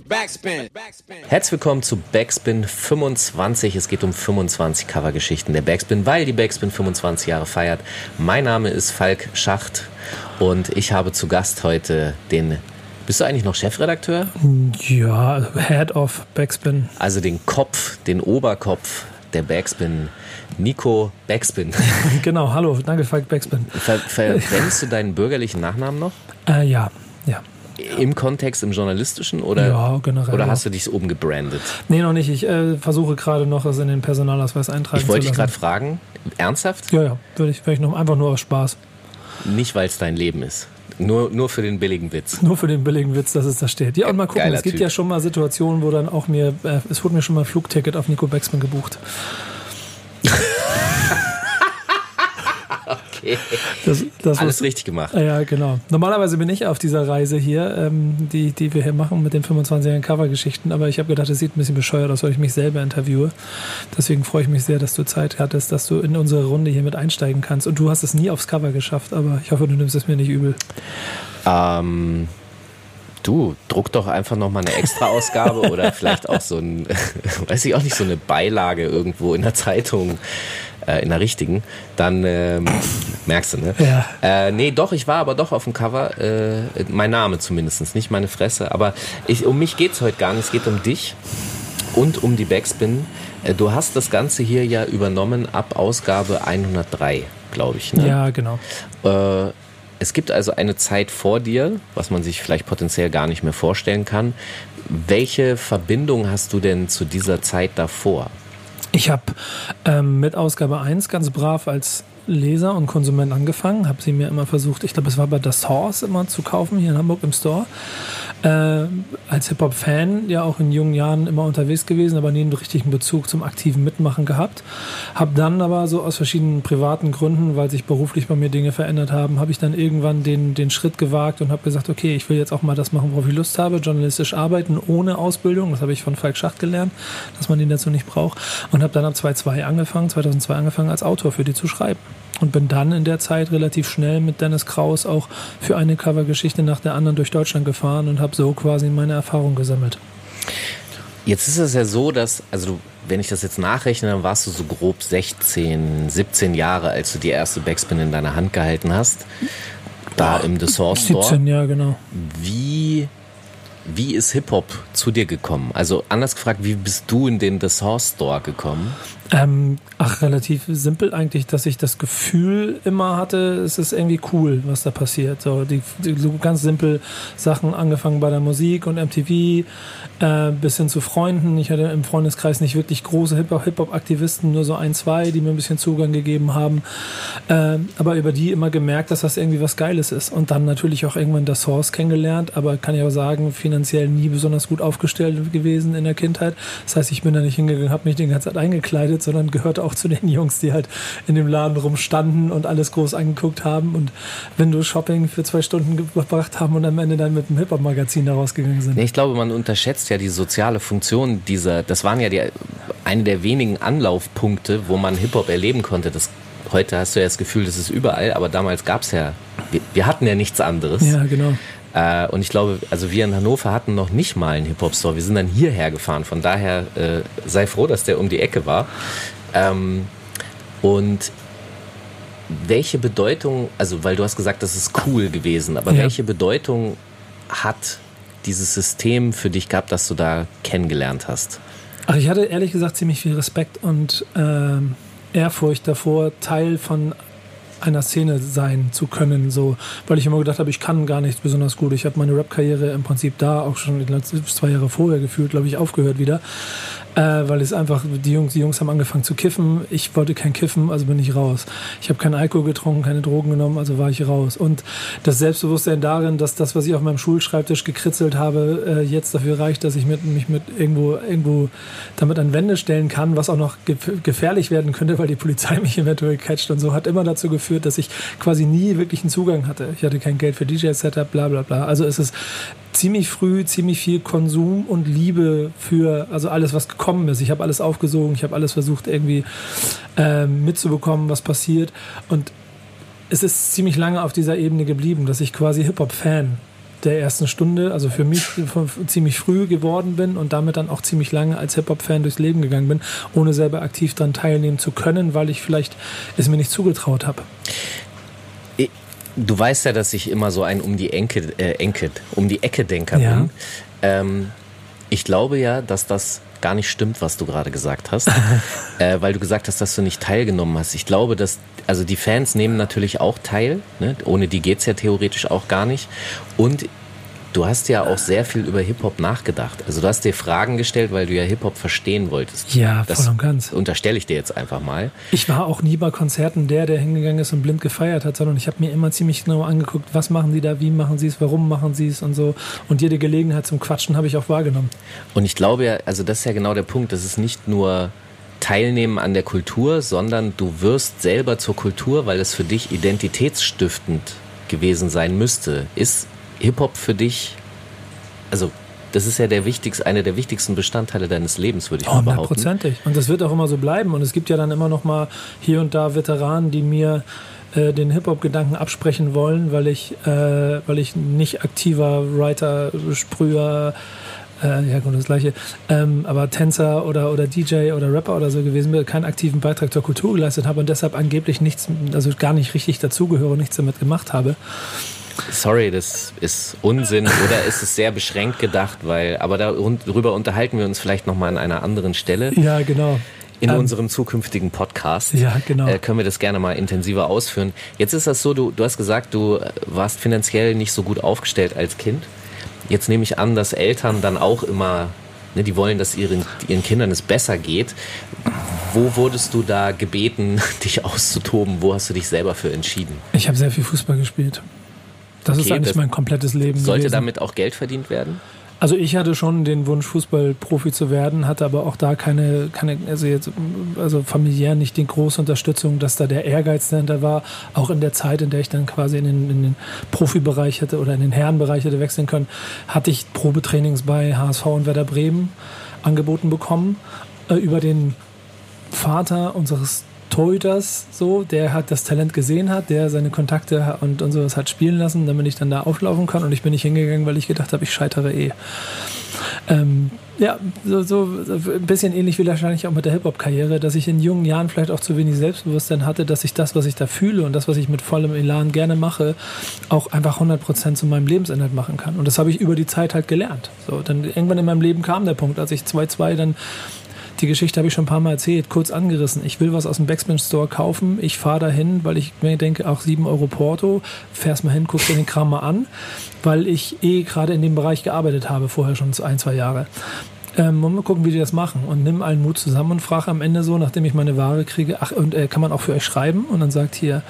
Backspin. Herzlich willkommen zu Backspin 25. Es geht um 25 Covergeschichten der Backspin, weil die Backspin 25 Jahre feiert. Mein Name ist Falk Schacht und ich habe zu Gast heute den bist du eigentlich noch Chefredakteur? Ja, Head of Backspin. Also den Kopf, den Oberkopf der Backspin, Nico Backspin. genau, hallo, danke Falk Backspin. Ver verwendest du deinen bürgerlichen Nachnamen noch? Äh, ja, ja. Im Kontext, im journalistischen oder, ja, generell, oder hast du dich oben gebrandet? Nee, noch nicht. Ich äh, versuche gerade noch das in den Personalausweis eintragen Ich wollte dich gerade fragen, ernsthaft? Ja, ja, würde ich, ich noch einfach nur aus Spaß. Nicht, weil es dein Leben ist. Nur, nur für den billigen Witz. Nur für den billigen Witz, dass es da steht. Ja, und mal gucken, Geiler es gibt typ. ja schon mal Situationen, wo dann auch mir, äh, es wurde mir schon mal ein Flugticket auf Nico Becksmann gebucht. okay. Das, das Alles was, richtig gemacht. Ja, genau. Normalerweise bin ich auf dieser Reise hier, ähm, die, die wir hier machen mit den 25 Covergeschichten, aber ich habe gedacht, es sieht ein bisschen bescheuert aus, weil ich mich selber interviewe. Deswegen freue ich mich sehr, dass du Zeit hattest, dass du in unsere Runde hier mit einsteigen kannst. Und du hast es nie aufs Cover geschafft, aber ich hoffe, du nimmst es mir nicht übel. Ähm. Du, druck doch einfach nochmal eine Extra-Ausgabe oder vielleicht auch so ein, weiß ich auch nicht, so eine Beilage irgendwo in der Zeitung äh, in der richtigen, dann ähm, merkst du, ne? Ja. Äh, nee, doch, ich war aber doch auf dem Cover, äh, mein Name zumindest, nicht meine Fresse, aber ich, um mich geht's heute gar nicht, es geht um dich und um die Backspin. Äh, du hast das Ganze hier ja übernommen ab Ausgabe 103, glaube ich. Ne? Ja, genau. Äh, es gibt also eine Zeit vor dir, was man sich vielleicht potenziell gar nicht mehr vorstellen kann. Welche Verbindung hast du denn zu dieser Zeit davor? Ich habe ähm, mit Ausgabe 1 ganz brav als Leser und Konsument angefangen, habe sie mir immer versucht, ich glaube, es war bei The Source immer zu kaufen, hier in Hamburg im Store. Äh, als Hip-Hop-Fan ja auch in jungen Jahren immer unterwegs gewesen, aber nie einen richtigen Bezug zum aktiven Mitmachen gehabt. Habe dann aber so aus verschiedenen privaten Gründen, weil sich beruflich bei mir Dinge verändert haben, habe ich dann irgendwann den, den Schritt gewagt und habe gesagt, okay, ich will jetzt auch mal das machen, worauf ich Lust habe, journalistisch arbeiten ohne Ausbildung. Das habe ich von Falk Schacht gelernt, dass man den dazu nicht braucht. Und habe dann ab 2002 angefangen, 2002 angefangen, als Autor für die zu schreiben und bin dann in der Zeit relativ schnell mit Dennis Kraus auch für eine Covergeschichte nach der anderen durch Deutschland gefahren und habe so quasi meine Erfahrung gesammelt. Jetzt ist es ja so, dass, also wenn ich das jetzt nachrechne, dann warst du so grob 16, 17 Jahre, als du die erste Backspin in deiner Hand gehalten hast. Da im The Source Store. 17, ja, genau. Wie wie ist Hip-Hop zu dir gekommen? Also anders gefragt, wie bist du in den The Source Store gekommen? Ähm, ach, relativ simpel eigentlich, dass ich das Gefühl immer hatte, es ist irgendwie cool, was da passiert. So, die, die so ganz simpel Sachen, angefangen bei der Musik und MTV, äh, bis hin zu Freunden. Ich hatte im Freundeskreis nicht wirklich große Hip-Hop-Aktivisten, nur so ein, zwei, die mir ein bisschen Zugang gegeben haben. Äh, aber über die immer gemerkt, dass das irgendwie was Geiles ist. Und dann natürlich auch irgendwann das Source kennengelernt, aber kann ich auch sagen, finanziell nie besonders gut aufgestellt gewesen in der Kindheit. Das heißt, ich bin da nicht hingegangen, habe mich die ganze Zeit eingekleidet, sondern gehörte auch zu den Jungs, die halt in dem Laden rumstanden und alles groß angeguckt haben und Windows-Shopping für zwei Stunden gebracht haben und am Ende dann mit dem Hip-Hop-Magazin da rausgegangen sind. Ich glaube, man unterschätzt unterschätzt ja die soziale Funktion dieser, das waren ja die, eine der wenigen Anlaufpunkte, wo man Hip-Hop erleben konnte. Das, heute hast du ja das Gefühl, das ist überall, aber damals gab es ja, wir, wir, hatten ja nichts anderes. Ja, genau. Äh, und ich glaube, also wir in Hannover hatten noch nicht mal einen Hip-Hop-Store. Wir sind dann hierher gefahren. Von daher äh, sei froh, dass der um die Ecke war. Ähm, und welche Bedeutung, also weil du hast gesagt, das ist cool gewesen, aber ja. welche Bedeutung hat dieses System für dich gehabt, das du da kennengelernt hast? Ach, ich hatte ehrlich gesagt ziemlich viel Respekt und äh, Ehrfurcht davor, Teil von einer Szene sein zu können, so, weil ich immer gedacht habe, ich kann gar nichts besonders gut. Ich habe meine Rap-Karriere im Prinzip da auch schon zwei Jahre vorher gefühlt, glaube ich, aufgehört wieder äh, weil es einfach, die Jungs, die Jungs haben angefangen zu kiffen. Ich wollte kein Kiffen, also bin ich raus. Ich habe keinen Alkohol getrunken, keine Drogen genommen, also war ich raus. Und das Selbstbewusstsein darin, dass das, was ich auf meinem Schulschreibtisch gekritzelt habe, äh, jetzt dafür reicht, dass ich mit, mich mit irgendwo, irgendwo damit an Wände stellen kann, was auch noch gefährlich werden könnte, weil die Polizei mich eventuell catcht und so, hat immer dazu geführt, dass ich quasi nie wirklich einen Zugang hatte. Ich hatte kein Geld für DJ-Setup, bla bla bla. Also es ist ziemlich früh ziemlich viel Konsum und Liebe für also alles, was gekommen ist. Ich habe alles aufgesogen, ich habe alles versucht irgendwie äh, mitzubekommen, was passiert. Und es ist ziemlich lange auf dieser Ebene geblieben, dass ich quasi Hip-Hop-Fan der ersten Stunde, also für mich ziemlich früh geworden bin und damit dann auch ziemlich lange als Hip-Hop-Fan durchs Leben gegangen bin, ohne selber aktiv daran teilnehmen zu können, weil ich vielleicht es mir nicht zugetraut habe. Du weißt ja, dass ich immer so ein um die Enke, äh, Enke, um die Ecke Denker ja. bin. Ähm, ich glaube ja, dass das gar nicht stimmt, was du gerade gesagt hast, äh, weil du gesagt hast, dass du nicht teilgenommen hast. Ich glaube, dass also die Fans nehmen natürlich auch teil, ne? ohne die geht's ja theoretisch auch gar nicht. Und Du hast ja auch sehr viel über Hip-Hop nachgedacht. Also du hast dir Fragen gestellt, weil du ja Hip-Hop verstehen wolltest. Ja, das voll und ganz. Unterstelle ich dir jetzt einfach mal. Ich war auch nie bei Konzerten der, der hingegangen ist und blind gefeiert hat, sondern ich habe mir immer ziemlich genau angeguckt, was machen die da, wie machen sie es, warum machen sie es und so. Und jede Gelegenheit zum Quatschen habe ich auch wahrgenommen. Und ich glaube ja, also das ist ja genau der Punkt, das ist nicht nur Teilnehmen an der Kultur, sondern du wirst selber zur Kultur, weil es für dich identitätsstiftend gewesen sein müsste. Ist Hip-Hop für dich, also das ist ja der wichtigste, einer der wichtigsten Bestandteile deines Lebens, würde ich mal behaupten. Hundertprozentig. Und das wird auch immer so bleiben. Und es gibt ja dann immer noch mal hier und da Veteranen, die mir äh, den Hip-Hop-Gedanken absprechen wollen, weil ich, äh, weil ich nicht aktiver Writer, Sprüher, äh, ja gut, das gleiche, ähm, aber Tänzer oder, oder DJ oder Rapper oder so gewesen bin, keinen aktiven Beitrag zur Kultur geleistet habe und deshalb angeblich nichts, also gar nicht richtig dazugehöre, nichts damit gemacht habe. Sorry, das ist Unsinn oder ist es sehr beschränkt gedacht, weil, aber darüber unterhalten wir uns vielleicht nochmal an einer anderen Stelle. Ja, genau. In ähm, unserem zukünftigen Podcast ja, genau. äh, können wir das gerne mal intensiver ausführen. Jetzt ist das so, du, du hast gesagt, du warst finanziell nicht so gut aufgestellt als Kind. Jetzt nehme ich an, dass Eltern dann auch immer, ne, die wollen, dass ihren, ihren Kindern es besser geht. Wo wurdest du da gebeten, dich auszutoben? Wo hast du dich selber für entschieden? Ich habe sehr viel Fußball gespielt. Das okay, ist eigentlich mein komplettes Leben. Sollte gewesen. damit auch Geld verdient werden? Also ich hatte schon den Wunsch, Fußballprofi zu werden, hatte aber auch da keine, keine also jetzt, also familiär nicht die große Unterstützung, dass da der Ehrgeiz dahinter war. Auch in der Zeit, in der ich dann quasi in den, in den Profibereich hätte oder in den Herrenbereich hätte wechseln können, hatte ich Probetrainings bei HSV und Werder Bremen angeboten bekommen. Äh, über den Vater unseres Torhüters so, der hat das Talent gesehen hat, der seine Kontakte und, und sowas hat spielen lassen, damit ich dann da auflaufen kann und ich bin nicht hingegangen, weil ich gedacht habe, ich scheitere eh. Ähm, ja, so, so, ein bisschen ähnlich wie wahrscheinlich auch mit der Hip-Hop-Karriere, dass ich in jungen Jahren vielleicht auch zu wenig Selbstbewusstsein hatte, dass ich das, was ich da fühle und das, was ich mit vollem Elan gerne mache, auch einfach 100% zu meinem Lebensinhalt machen kann. Und das habe ich über die Zeit halt gelernt. So, dann irgendwann in meinem Leben kam der Punkt, als ich 2-2 dann die Geschichte habe ich schon ein paar Mal erzählt, kurz angerissen. Ich will was aus dem Backspin Store kaufen. Ich fahre dahin, weil ich mir denke, auch 7 Euro Porto. Fährst mal hin, guckst dir den Kram mal an, weil ich eh gerade in dem Bereich gearbeitet habe, vorher schon ein, zwei Jahre. Ähm, mal gucken, wie die das machen. Und nimm allen Mut zusammen und frage am Ende so, nachdem ich meine Ware kriege, ach, und äh, kann man auch für euch schreiben? Und dann sagt hier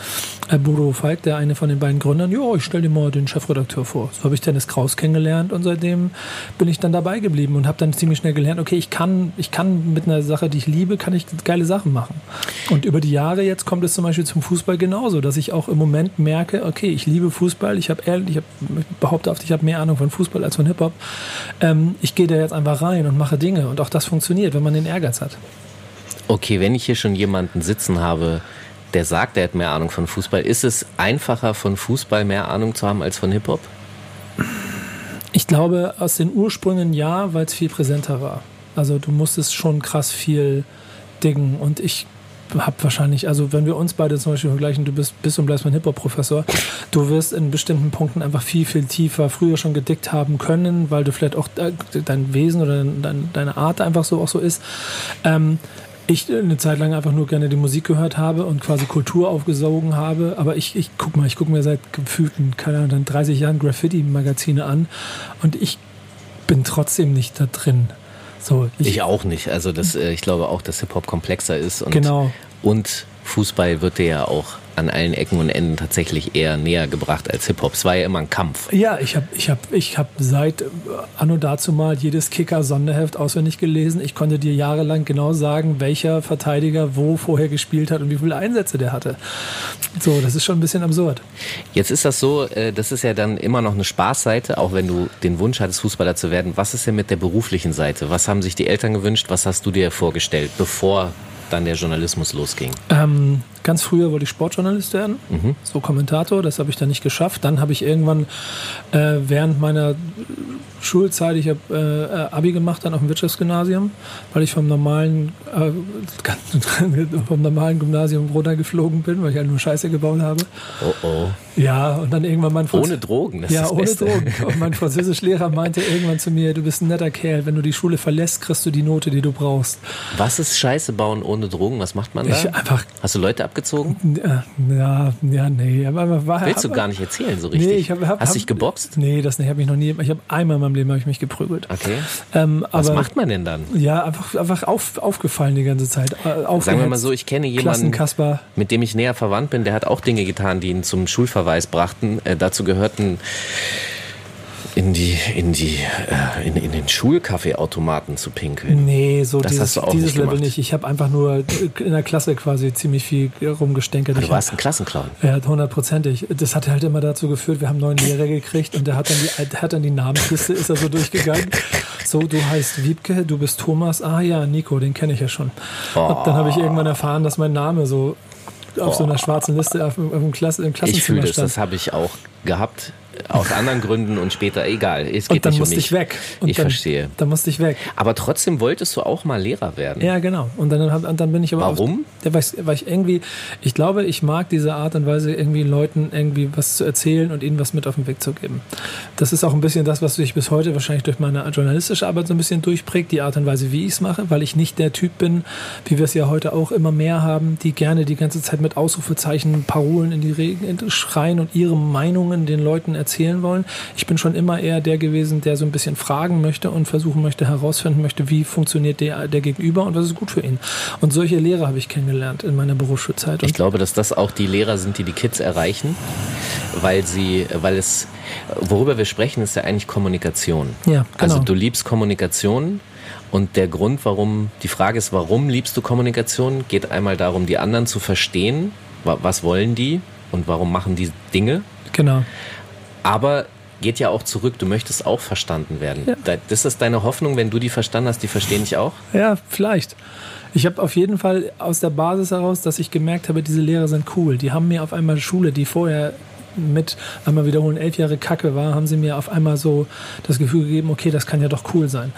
äh, Bodo Falk, der eine von den beiden Gründern, ja, ich stelle dir mal den Chefredakteur vor. So habe ich Dennis Kraus kennengelernt und seitdem bin ich dann dabei geblieben und habe dann ziemlich schnell gelernt, okay, ich kann, ich kann mit einer Sache, die ich liebe, kann ich geile Sachen machen. Und über die Jahre jetzt kommt es zum Beispiel zum Fußball genauso, dass ich auch im Moment merke, okay, ich liebe Fußball, ich habe ich hab, behaupte oft, ich habe mehr Ahnung von Fußball als von Hip-Hop. Ähm, ich gehe da jetzt einfach rein und und mache Dinge. Und auch das funktioniert, wenn man den Ehrgeiz hat. Okay, wenn ich hier schon jemanden sitzen habe, der sagt, er hat mehr Ahnung von Fußball, ist es einfacher von Fußball mehr Ahnung zu haben als von Hip-Hop? Ich glaube, aus den Ursprüngen ja, weil es viel präsenter war. Also du musstest schon krass viel dingen. Und ich habe wahrscheinlich, also wenn wir uns beide zum Beispiel vergleichen, du bist, bist und bleibst mein Hip-Hop-Professor, du wirst in bestimmten Punkten einfach viel, viel tiefer früher schon gedickt haben können, weil du vielleicht auch dein Wesen oder dein, deine Art einfach so auch so ist. Ähm, ich eine Zeit lang einfach nur gerne die Musik gehört habe und quasi Kultur aufgesogen habe. Aber ich, ich guck mal, ich gucke mir seit gefühlten, keine Ahnung, 30 Jahren Graffiti-Magazine an und ich bin trotzdem nicht da drin. So, ich, ich auch nicht. Also das, äh, ich glaube auch, dass Hip-Hop komplexer ist und, genau. und Fußball wird dir ja auch an allen Ecken und Enden tatsächlich eher näher gebracht als Hip-Hop. Es war ja immer ein Kampf. Ja, ich habe ich hab, ich hab seit äh, anno dazu mal jedes Kicker-Sonderheft auswendig gelesen. Ich konnte dir jahrelang genau sagen, welcher Verteidiger wo vorher gespielt hat und wie viele Einsätze der hatte. So, das ist schon ein bisschen absurd. Jetzt ist das so, äh, das ist ja dann immer noch eine Spaßseite, auch wenn du den Wunsch hattest, Fußballer zu werden. Was ist denn mit der beruflichen Seite? Was haben sich die Eltern gewünscht? Was hast du dir vorgestellt, bevor dann der Journalismus losging? Ähm, ganz früher wollte ich Sportjournalist werden, Mhm. so Kommentator, das habe ich dann nicht geschafft. Dann habe ich irgendwann äh, während meiner Schulzeit, ich habe äh, Abi gemacht dann auf dem Wirtschaftsgymnasium, weil ich vom normalen, äh, vom normalen Gymnasium runtergeflogen bin, weil ich halt nur Scheiße gebaut habe. Oh oh. Ja, und dann irgendwann mein Franz- Ohne Drogen, das ja, ist das ohne Beste. Drogen. Und mein Französischlehrer meinte irgendwann zu mir, du bist ein netter Kerl, wenn du die Schule verlässt, kriegst du die Note, die du brauchst. Was ist Scheiße bauen ohne Drogen? Was macht man da? Ich einfach, Hast du Leute abgezogen? ja, ja, nee. Aber, war, Willst du gar nicht erzählen so richtig? Nee, ich hab, hab, Hast hab, dich geboxt? Nee, das nicht, habe ich noch nie. Ich habe einmal in meinem Leben habe ich mich geprügelt. Okay. Ähm, Was aber, macht man denn dann? Ja, einfach, einfach auf, aufgefallen die ganze Zeit. Äh, Sagen wir mal so, ich kenne jemanden, Klassenkasper. mit dem ich näher verwandt bin, der hat auch Dinge getan, die ihn zum Schulverweis brachten. Äh, dazu gehörten in die in die äh, in, in den Schulkaffeeautomaten zu pinkeln. Nee, so Das dieses, hast du auch dieses nicht Level nicht. Ich habe einfach nur in der Klasse quasi ziemlich viel rumgestänkert. Du warst ein Klassenclown. Ja, hundertprozentig. Das hat halt immer dazu geführt, wir haben einen neuen Lehrer gekriegt und der hat dann die, hat dann die Namensliste, ist er so durchgegangen. So, du heißt Wiebke, du bist Thomas. Ah ja, Nico, den kenne ich ja schon. Und dann habe ich irgendwann erfahren, dass mein Name so auf so einer schwarzen Liste auf, auf dem Klasse, im Ich fühle Klassenzimmer das, stand. das habe ich auch gehabt. Aus anderen Gründen und später, egal. Es geht und dann nicht um musste mich. ich weg. Und ich dann, verstehe. Dann musste ich weg. Aber trotzdem wolltest du auch mal Lehrer werden. Ja, genau. Und dann, und dann bin ich aber Warum? Auch, ja, weil, ich, weil ich irgendwie, ich glaube, ich mag diese Art und Weise, irgendwie Leuten irgendwie was zu erzählen und ihnen was mit auf den Weg zu geben. Das ist auch ein bisschen das, was sich bis heute wahrscheinlich durch meine journalistische Arbeit so ein bisschen durchprägt, die Art und Weise, wie ich es mache, weil ich nicht der Typ bin, wie wir es ja heute auch immer mehr haben, die gerne die ganze Zeit mit Ausrufezeichen, Parolen in die Regen schreien und ihre Meinungen den Leuten erzählen wollen. Ich bin schon immer eher der gewesen, der so ein bisschen fragen möchte und versuchen möchte, herausfinden möchte, wie funktioniert der, der Gegenüber und was ist gut für ihn. Und solche Lehrer habe ich kennengelernt in meiner Berufsschulzeit. Ich glaube, dass das auch die Lehrer sind, die die Kids erreichen, weil sie, weil es, worüber wir sprechen, ist ja eigentlich Kommunikation. Ja, genau. Also du liebst Kommunikation und der Grund, warum, die Frage ist, warum liebst du Kommunikation, geht einmal darum, die anderen zu verstehen, wa- was wollen die und warum machen die Dinge, genau. Aber geht ja auch zurück, du möchtest auch verstanden werden. Ja. Da- Das ist deine Hoffnung, wenn du die verstanden hast, die verstehen dich auch? Ja, vielleicht. Ich habe auf jeden Fall aus der Basis heraus, dass ich gemerkt habe, diese Lehrer sind cool. Die haben mir auf einmal Schule, die vorher mit einmal wiederholen elf Jahre Kacke war, haben sie mir auf einmal so das Gefühl gegeben, okay, das kann ja doch cool sein.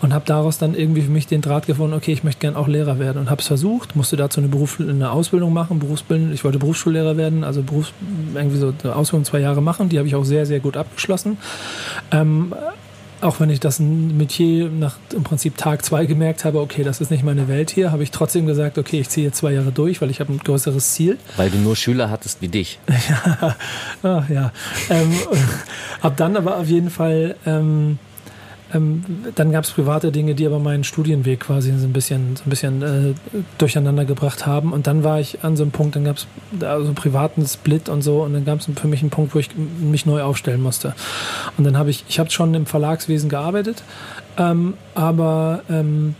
Und habe daraus dann irgendwie für mich den Draht gefunden, okay, ich möchte gern auch Lehrer werden und habe es versucht, musste dazu eine, Beruf, eine Ausbildung machen, Berufsbildung. Ich wollte Berufsschullehrer werden, also Berufs, irgendwie so eine Ausbildung zwei Jahre machen. Die habe ich auch sehr, sehr gut abgeschlossen. Ähm, auch wenn ich das Metier nach im Prinzip Tag zwei gemerkt habe, okay, das ist nicht meine Welt hier, habe ich trotzdem gesagt, okay, ich ziehe jetzt zwei Jahre durch, weil ich habe ein größeres Ziel. Weil du nur Schüler hattest wie dich. Ach ja. Ähm, hab dann aber auf jeden Fall, ähm, ähm, dann gab es private Dinge, die aber meinen Studienweg quasi so ein bisschen, so ein bisschen äh, durcheinander gebracht haben. Und dann war ich an so einem Punkt, dann gab es also einen privaten Split und so. Und dann gab es für mich einen Punkt, wo ich mich neu aufstellen musste. Und dann habe ich, ich habe schon im Verlagswesen gearbeitet, ähm, aber ähm,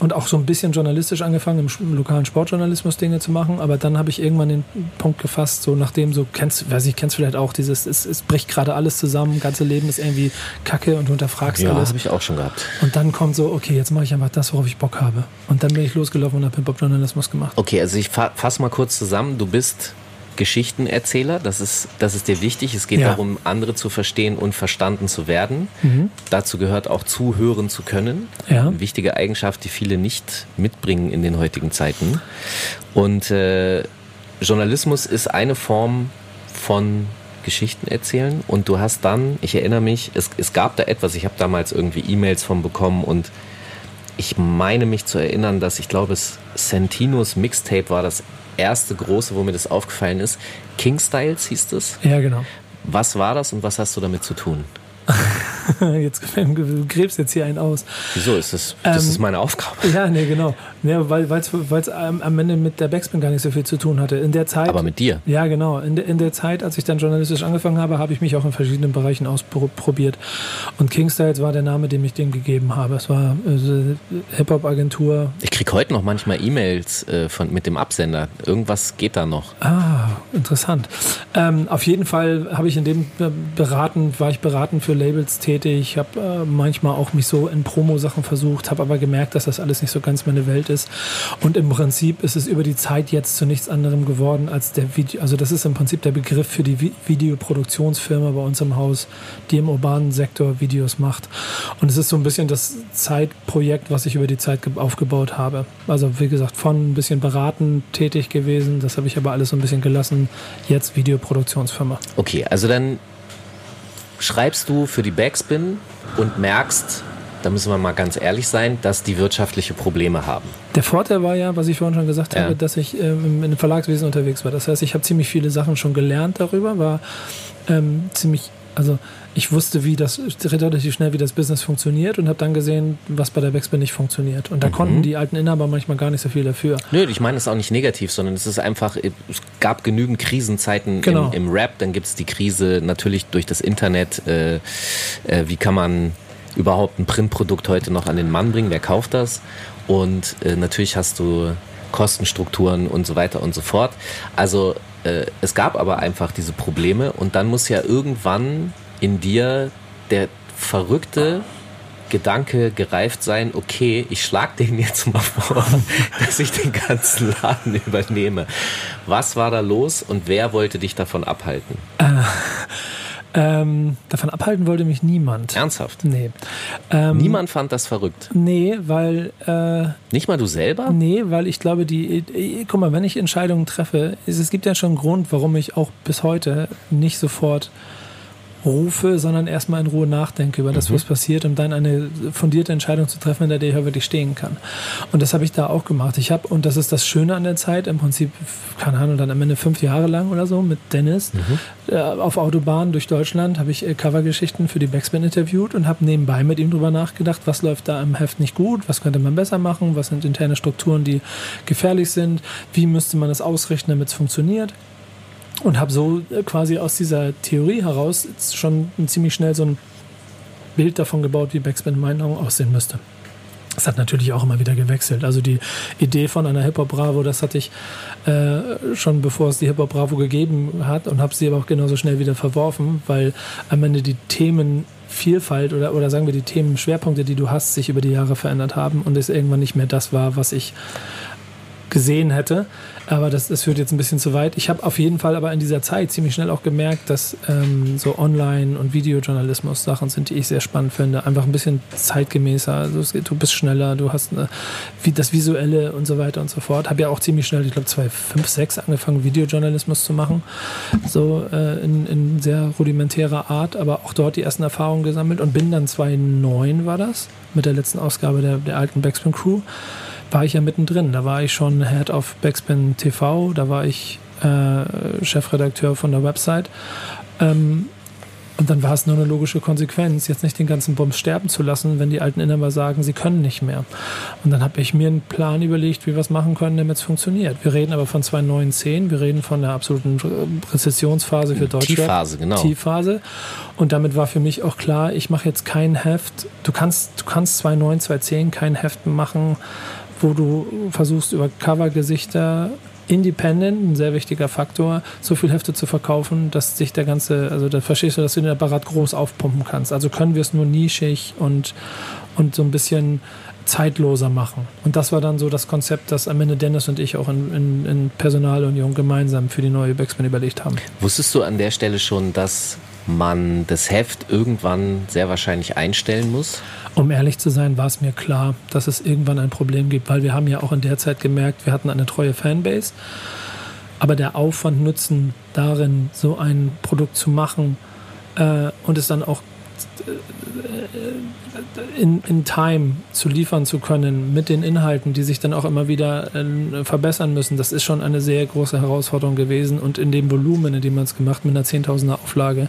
und auch so ein bisschen journalistisch angefangen, im, lokalen Sportjournalismus Dinge zu machen. Aber dann habe ich irgendwann den Punkt gefasst, so nachdem so, kennst, weiß ich, kennst vielleicht auch dieses, es, es bricht gerade alles zusammen, ganze Leben ist irgendwie Kacke und du hinterfragst Ja, alles. habe ich auch schon gehabt. Und dann kommt so, okay, jetzt mache ich einfach das, worauf ich Bock habe. Und dann bin ich losgelaufen und habe Hip-Hop-Journalismus gemacht. Okay, also ich fa fasse mal kurz zusammen. Du bist Geschichtenerzähler, das ist, das ist dir wichtig. Es geht Ja. darum, andere zu verstehen und verstanden zu werden. Mhm. Dazu gehört auch zuhören zu können. Ja. Eine wichtige Eigenschaft, die viele nicht mitbringen in den heutigen Zeiten. Und äh, Journalismus ist eine Form von Geschichten erzählen und du hast dann, ich erinnere mich, es, es gab da etwas, ich habe damals irgendwie E-Mails von bekommen und ich meine mich zu erinnern, dass ich glaube, es Santinos Mixtape war das erste große, wo mir das aufgefallen ist. King Styles hieß es. Ja, genau. Was war das und was hast du damit zu tun? Jetzt du gräbst jetzt hier einen aus. Wieso ist das? Das Ähm, ist meine Aufgabe. Ja, nee, genau. Ja, weil es am, am Ende mit der Backspin gar nicht so viel zu tun hatte. In der Zeit. Aber mit dir. Ja, genau. In, der- in der Zeit, als ich dann journalistisch angefangen habe, habe ich mich auch in verschiedenen Bereichen ausprobiert. Und Kingstyles war der Name, den ich dem gegeben habe. Es war äh, Hip-Hop-Agentur. Ich krieg heute noch manchmal E-Mails äh, von mit dem Absender. Irgendwas geht da noch. Ah, interessant. Ähm, auf jeden Fall habe ich in dem äh, beraten, war ich beraten für Labels tätig tätig. Ich habe äh, manchmal auch mich so in Promo-Sachen versucht, habe aber gemerkt, dass das alles nicht so ganz meine Welt ist. Und im Prinzip ist es über die Zeit jetzt zu nichts anderem geworden als der Video. Also das ist im Prinzip der Begriff für die Vi Videoproduktionsfirma bei uns im Haus, die im urbanen Sektor Videos macht. Und es ist so ein bisschen das Zeitprojekt, was ich über die Zeit aufgebaut habe. Also wie gesagt, von ein bisschen beraten tätig gewesen. Das habe ich aber alles so ein bisschen gelassen. Jetzt Videoproduktionsfirma. Okay, also dann schreibst du für die Backspin und merkst, da müssen wir mal ganz ehrlich sein, dass die wirtschaftliche Probleme haben. Der Vorteil war ja, was ich vorhin schon gesagt ja. habe, dass ich ähm, im Verlagswesen unterwegs war. Das heißt, ich habe ziemlich viele Sachen schon gelernt darüber, war ähm, ziemlich, also ich wusste, wie das relativ schnell, wie das Business funktioniert und habe dann gesehen, was bei der Backspin nicht funktioniert. Und da mhm. konnten die alten Inhaber manchmal gar nicht so viel dafür. Nö, ich meine es auch nicht negativ, sondern es ist einfach, es gab genügend Krisenzeiten genau. im, im, Rap, dann gibt es die Krise natürlich durch das Internet. Äh, äh, wie kann man überhaupt ein Printprodukt heute noch an den Mann bringen? Wer kauft das? Und äh, natürlich hast du Kostenstrukturen und so weiter und so fort. Also äh, es gab aber einfach diese Probleme und dann muss ja irgendwann in dir der verrückte Gedanke gereift sein, okay, ich schlag den jetzt mal vor, dass ich den ganzen Laden übernehme. Was war da los und wer wollte dich davon abhalten? Äh, ähm, davon abhalten wollte mich niemand. Ernsthaft? Nee. Ähm, niemand fand das verrückt? Nee, weil... Äh, Nicht mal du selber? Nee, weil ich glaube, die... Äh, guck mal, wenn ich Entscheidungen treffe, es, es gibt ja schon einen Grund, warum ich auch bis heute nicht sofort rufe, sondern erstmal in Ruhe nachdenke über das, mhm. was passiert, um dann eine fundierte Entscheidung zu treffen, in der ich wirklich stehen kann. Und das habe ich da auch gemacht. Ich habe, und das ist das Schöne an der Zeit, im Prinzip, keine Ahnung, dann am Ende fünf Jahre lang oder so mit Dennis mhm. äh, auf Autobahn durch Deutschland habe ich äh, Covergeschichten für die Backspin interviewt und habe nebenbei mit ihm drüber nachgedacht, was läuft da im Heft nicht gut, was könnte man besser machen, was sind interne Strukturen, die gefährlich sind, wie müsste man es ausrichten, damit es funktioniert und habe so äh, quasi aus dieser Theorie heraus schon ziemlich schnell so ein Bild davon gebaut, wie Backspin in meinen Augen aussehen müsste. Es hat natürlich auch immer wieder gewechselt. Also die Idee von einer Hip Hop Bravo, das hatte ich äh, schon bevor es die Hip Hop Bravo gegeben hat und habe sie aber auch genauso schnell wieder verworfen, weil am Ende die Themenvielfalt oder, oder sagen wir die Themenschwerpunkte, die du hast, sich über die Jahre verändert haben und es irgendwann nicht mehr das war, was ich gesehen hätte. Aber das, das führt jetzt ein bisschen zu weit. Ich habe auf jeden Fall aber in dieser Zeit ziemlich schnell auch gemerkt, dass ähm, so Online- und Videojournalismus Sachen sind, die ich sehr spannend finde. Einfach ein bisschen zeitgemäßer. Also es, du bist schneller, du hast eine, wie das Visuelle und so weiter und so fort. Habe ja auch ziemlich schnell, ich glaube 2005, 2006 angefangen, Videojournalismus zu machen. So äh, in, in sehr rudimentärer Art, aber auch dort die ersten Erfahrungen gesammelt und bin dann 2009 war das, mit der letzten Ausgabe der, der alten Backspin Crew war ich ja mittendrin. Da war ich schon Head of Backspin TV, da war ich äh, Chefredakteur von der Website. Ähm, und dann war es nur eine logische Konsequenz, jetzt nicht den ganzen Bums sterben zu lassen, wenn die alten Inhaber sagen, sie können nicht mehr. Und dann habe ich mir einen Plan überlegt, wie wir es machen können, damit es funktioniert. Wir reden aber von 2010, wir reden von der absoluten Rezessionsphase für Deutschland. Tiefphase, genau. Tiefphase. Und damit war für mich auch klar, ich mache jetzt kein Heft. Du kannst, du kannst 2009, 2010 kein Heft machen, wo du versuchst, über Covergesichter Independent, ein sehr wichtiger Faktor, so viel Hefte zu verkaufen, dass sich der ganze, also da verstehst du, dass du den Apparat groß aufpumpen kannst. Also können wir es nur nischig und, und so ein bisschen zeitloser machen. Und das war dann so das Konzept, das am Ende Dennis und ich auch in, in, in Personalunion gemeinsam für die neue Backspin überlegt haben. Wusstest du an der Stelle schon, dass man das Heft irgendwann sehr wahrscheinlich einstellen muss? Um ehrlich zu sein, war es mir klar, dass es irgendwann ein Problem gibt, weil wir haben ja auch in der Zeit gemerkt, wir hatten eine treue Fanbase, aber der Aufwand Nutzen darin, so ein Produkt zu machen äh, und es dann auch in, in Time zu liefern zu können mit den Inhalten, die sich dann auch immer wieder äh, verbessern müssen, das ist schon eine sehr große Herausforderung gewesen. Und in dem Volumen, in dem man es gemacht mit einer Zehntausender Auflage,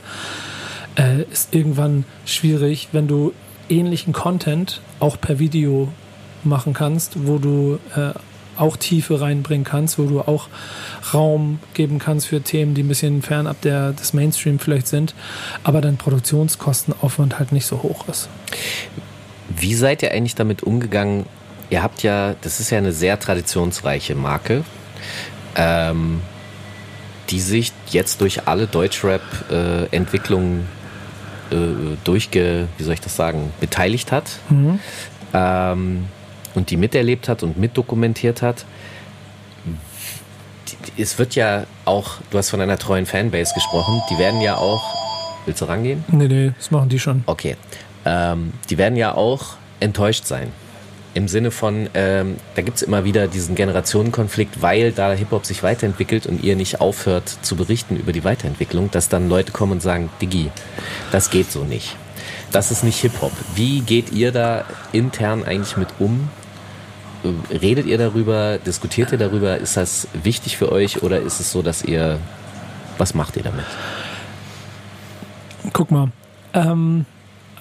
äh, ist irgendwann schwierig, wenn du ähnlichen Content auch per Video machen kannst, wo du äh, auch Tiefe reinbringen kannst, wo du auch Raum geben kannst für Themen, die ein bisschen fernab der, des Mainstream vielleicht sind, aber dein Produktionskostenaufwand halt nicht so hoch ist. Wie seid ihr eigentlich damit umgegangen? Ihr habt ja, das ist ja eine sehr traditionsreiche Marke, ähm, die sich jetzt durch alle Deutschrap-Entwicklungen äh, durchge, wie soll ich das sagen, beteiligt hat mhm. ähm, und die miterlebt hat und mitdokumentiert hat. Es wird ja auch, du hast von einer treuen Fanbase gesprochen, die werden ja auch, willst du rangehen? Nee, nee, das machen die schon. Okay. Ähm, die werden ja auch enttäuscht sein im Sinne von, ähm, da gibt es immer wieder diesen Generationenkonflikt, weil da Hip-Hop sich weiterentwickelt und ihr nicht aufhört zu berichten über die Weiterentwicklung, dass dann Leute kommen und sagen, Diggi, das geht so nicht. Das ist nicht Hip-Hop. Wie geht ihr da intern eigentlich mit um? Redet ihr darüber? Diskutiert ihr darüber? Ist das wichtig für euch oder ist es so, dass ihr, was macht ihr damit? Guck mal, ähm,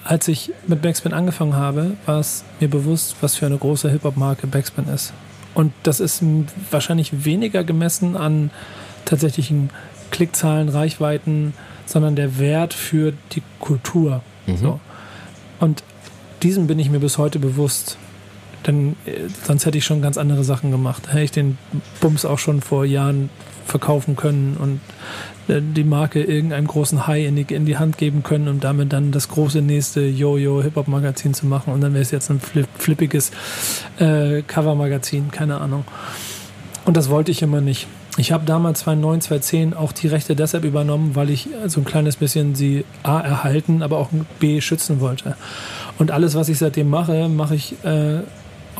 als ich mit Backspin angefangen habe, war es mir bewusst, was für eine große Hip-Hop-Marke Backspin ist. Und das ist wahrscheinlich weniger gemessen an tatsächlichen Klickzahlen, Reichweiten, sondern der Wert für die Kultur. Mhm. So. Und diesem bin ich mir bis heute bewusst. Denn äh, sonst hätte ich schon ganz andere Sachen gemacht. Hätte ich den Bums auch schon vor Jahren verkaufen können und äh, die Marke irgendeinem großen High in die, in die Hand geben können, um damit dann das große nächste Yo-Yo-Hip-Hop-Magazin zu machen. Und dann wäre es jetzt ein flip, flippiges äh, Cover-Magazin, keine Ahnung. Und das wollte ich immer nicht. Ich habe damals 2009, 2010 auch die Rechte deshalb übernommen, weil ich so ein kleines bisschen sie A erhalten, aber auch B schützen wollte. Und alles, was ich seitdem mache, mache ich äh,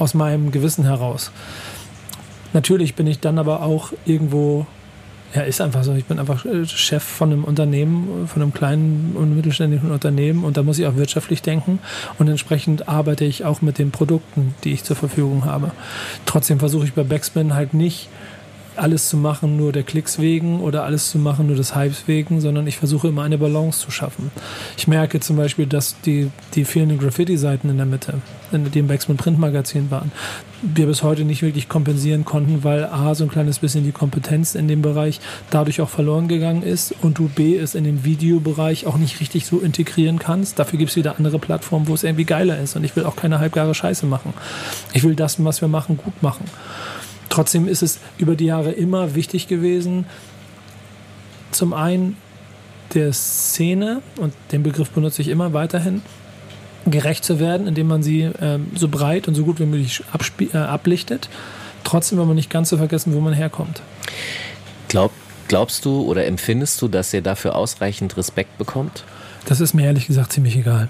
aus meinem Gewissen heraus. Natürlich bin ich dann aber auch irgendwo ja, ist einfach so. Ich bin einfach äh, Chef von einem Unternehmen, von einem kleinen und mittelständischen Unternehmen und da muss ich auch wirtschaftlich denken und entsprechend arbeite ich auch mit den Produkten, die ich zur Verfügung habe. Trotzdem versuche ich bei Backspin halt nicht alles zu machen nur der Klicks wegen oder alles zu machen nur des Hypes wegen, sondern ich versuche immer eine Balance zu schaffen. Ich merke zum Beispiel, dass die, die fehlenden Graffiti-Seiten in der Mitte, in dem Backspin Print Magazin waren, wir bis heute nicht wirklich kompensieren konnten, weil A, so ein kleines bisschen die Kompetenz in dem Bereich dadurch auch verloren gegangen ist und du B, es in den Videobereich auch nicht richtig so integrieren kannst. Dafür gibt es wieder andere Plattformen, wo es irgendwie geiler ist und ich will auch keine halbgare Scheiße machen. Ich will das, was wir machen, gut machen. Trotzdem ist es über die Jahre immer wichtig gewesen, zum einen der Szene, und den Begriff benutze ich immer weiterhin, gerecht zu werden, indem man sie ähm, so breit und so gut wie möglich äh, ablichtet. Trotzdem aber nicht ganz zu vergessen, wo man herkommt. Glaub, glaubst du oder empfindest du, dass ihr dafür ausreichend Respekt bekommt? Das ist mir ehrlich gesagt ziemlich egal.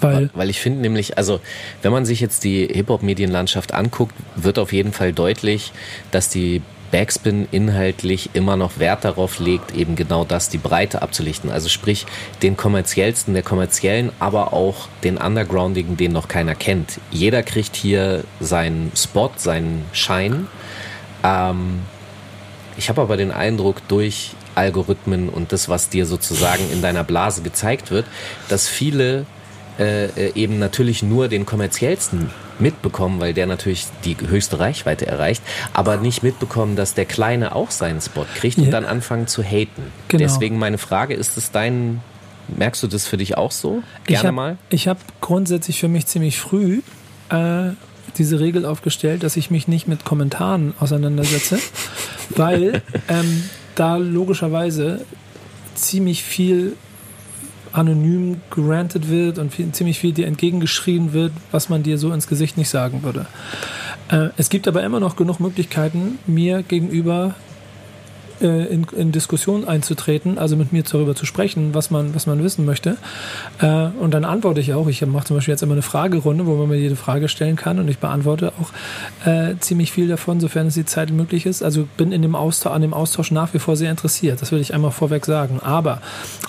Weil, weil ich finde nämlich, also wenn man sich jetzt die Hip-Hop-Medienlandschaft anguckt, wird auf jeden Fall deutlich, dass die Backspin inhaltlich immer noch Wert darauf legt, eben genau das, die Breite abzulichten. Also sprich, den kommerziellsten der kommerziellen, aber auch den Undergroundigen, den noch keiner kennt. Jeder kriegt hier seinen Spot, seinen Schein. Ähm, ich habe aber den Eindruck, durch Algorithmen und das, was dir sozusagen in deiner Blase gezeigt wird, dass viele äh, äh, eben natürlich nur den kommerziellsten mitbekommen, weil der natürlich die höchste Reichweite erreicht, aber nicht mitbekommen, dass der Kleine auch seinen Spot kriegt ja. und dann anfangen zu haten. Genau. Deswegen meine Frage, ist es dein, merkst du das für dich auch so? Gerne ich hab, mal? Ich habe grundsätzlich für mich ziemlich früh äh, diese Regel aufgestellt, dass ich mich nicht mit Kommentaren auseinandersetze, weil ähm, da logischerweise ziemlich viel anonym gerantet wird und viel, ziemlich viel dir entgegengeschrien wird, was man dir so ins Gesicht nicht sagen würde. Äh, es gibt aber immer noch genug Möglichkeiten, mir gegenüber äh, in, in Diskussion einzutreten, also mit mir darüber zu sprechen, was man, was man wissen möchte. Äh, und dann antworte ich auch. Ich mache zum Beispiel jetzt immer eine Fragerunde, wo man mir jede Frage stellen kann und ich beantworte auch äh, ziemlich viel davon, sofern es die Zeit möglich ist. Also bin in dem Austausch, an dem Austausch nach wie vor sehr interessiert. Das will ich einmal vorweg sagen. Aber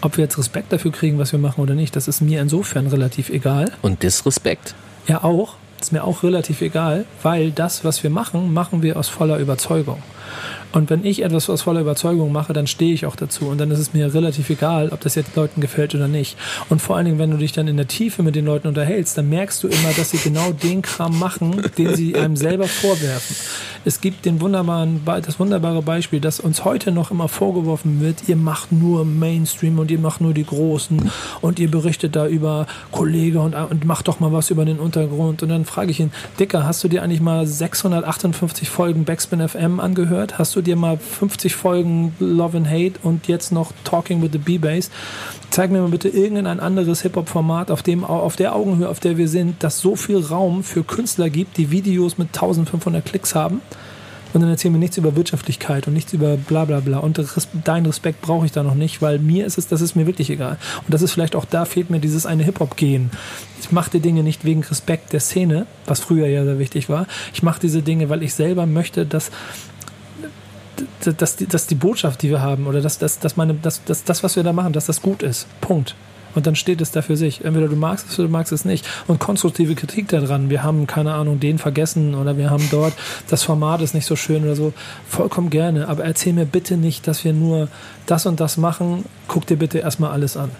ob wir jetzt Respekt dafür kriegen, was wir machen oder nicht, das ist mir insofern relativ egal. Und Disrespekt? Ja, auch. Ist mir auch relativ egal, weil das, was wir machen, machen wir aus voller Überzeugung. Und wenn ich etwas aus voller Überzeugung mache, dann stehe ich auch dazu. Und dann ist es mir relativ egal, ob das jetzt Leuten gefällt oder nicht. Und vor allen Dingen, wenn du dich dann in der Tiefe mit den Leuten unterhältst, dann merkst du immer, dass sie genau den Kram machen, den sie einem selber vorwerfen. Es gibt den wunderbaren, das wunderbare Beispiel, dass uns heute noch immer vorgeworfen wird, ihr macht nur Mainstream und ihr macht nur die Großen und ihr berichtet da über Kollege und, und macht doch mal was über den Untergrund. Und dann frage ich ihn, Dicker, hast du dir eigentlich mal 658 Folgen Backspin FM angehört? Hast du dir mal 50 Folgen Love and Hate und jetzt noch Talking with the B-Bass. Zeig mir mal bitte irgendein anderes Hip-Hop-Format auf, auf der Augenhöhe, auf der wir sind, das so viel Raum für Künstler gibt, die Videos mit 1500 Klicks haben und dann erzählen mir nichts über Wirtschaftlichkeit und nichts über bla bla bla. Und res deinen Respekt brauche ich da noch nicht, weil mir ist es, das ist mir wirklich egal. Und das ist vielleicht auch da fehlt mir dieses eine Hip-Hop-Gehen. Ich mache die Dinge nicht wegen Respekt der Szene, was früher ja sehr wichtig war. Ich mache diese Dinge, weil ich selber möchte, dass dass die, dass die Botschaft, die wir haben, oder dass, dass, dass, meine, dass, dass das, was wir da machen, dass das gut ist. Punkt. Und dann steht es da für sich. Entweder du magst es oder du magst es nicht. Und konstruktive Kritik daran. Wir haben, keine Ahnung, den vergessen oder wir haben dort, das Format ist nicht so schön oder so. Vollkommen gerne. Aber erzähl mir bitte nicht, dass wir nur das und das machen. Guck dir bitte erstmal alles an.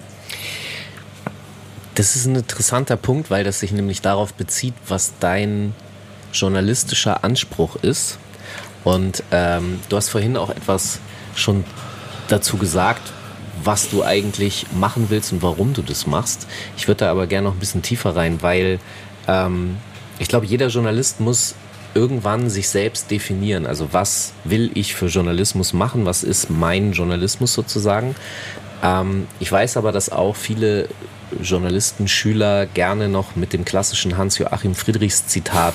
Das ist ein interessanter Punkt, weil das sich nämlich darauf bezieht, was dein journalistischer Anspruch ist. Und ähm, du hast vorhin auch etwas schon dazu gesagt, was du eigentlich machen willst und warum du das machst. Ich würde da aber gerne noch ein bisschen tiefer rein, weil ähm, ich glaube, jeder Journalist muss irgendwann sich selbst definieren. Also was will ich für Journalismus machen? Was ist mein Journalismus sozusagen? Ähm, ich weiß aber, dass auch viele Journalisten, Schüler gerne noch mit dem klassischen Hans-Joachim Friedrichs Zitat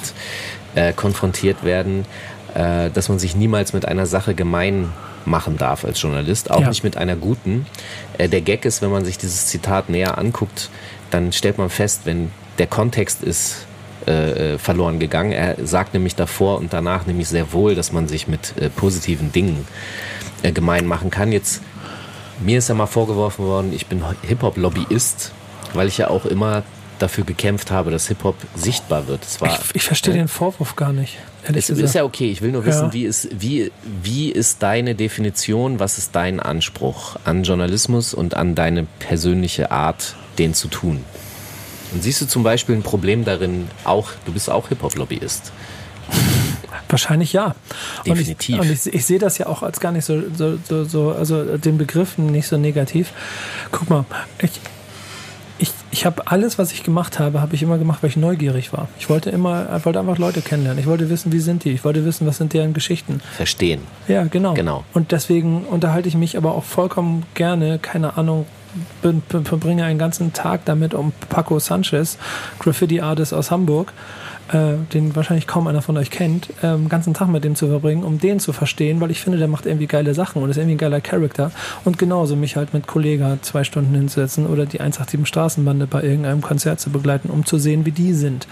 äh, konfrontiert werden, äh, dass man sich niemals mit einer Sache gemein machen darf als Journalist, auch ja. nicht mit einer guten. Äh, der Gag ist, wenn man sich dieses Zitat näher anguckt, dann stellt man fest, wenn der Kontext ist äh, äh, verloren gegangen. Er sagt nämlich davor und danach nämlich sehr wohl, dass man sich mit äh, positiven Dingen äh, gemein machen kann. Jetzt mir ist ja mal vorgeworfen worden, ich bin Hip-Hop-Lobbyist, weil ich ja auch immer dafür gekämpft habe, dass Hip-Hop sichtbar wird. War, ich, ich verstehe äh, den Vorwurf gar nicht. Es ist ja okay. Ich will nur wissen, ja. wie, ist, wie, wie ist deine Definition, was ist dein Anspruch an Journalismus und an deine persönliche Art, den zu tun? Und siehst du zum Beispiel ein Problem darin, auch, du bist auch Hip-Hop-Lobbyist? Wahrscheinlich ja. Definitiv. Und ich, und ich, ich, sehe das ja auch als gar nicht so, so, so, so, also den Begriff nicht so negativ. Guck mal, ich, ich, habe alles, was ich gemacht habe, habe ich immer gemacht, weil ich neugierig war. Ich wollte immer, ich wollte einfach Leute kennenlernen. Ich wollte wissen, wie sind die. Ich wollte wissen, was sind deren Geschichten. Verstehen. Ja, genau. Genau. Und deswegen unterhalte ich mich aber auch vollkommen gerne, keine Ahnung, verbringe einen ganzen Tag damit, um Paco Sanchez, Graffiti Artist aus Hamburg, äh, den wahrscheinlich kaum einer von euch kennt, ähm, ganzen Tag mit dem zu verbringen, um den zu verstehen, weil ich finde, der macht irgendwie geile Sachen und ist irgendwie ein geiler Charakter. Und genauso mich halt mit Kollega zwei Stunden hinzusetzen oder die 187 Straßenbande bei irgendeinem Konzert zu begleiten, um zu sehen, wie die sind.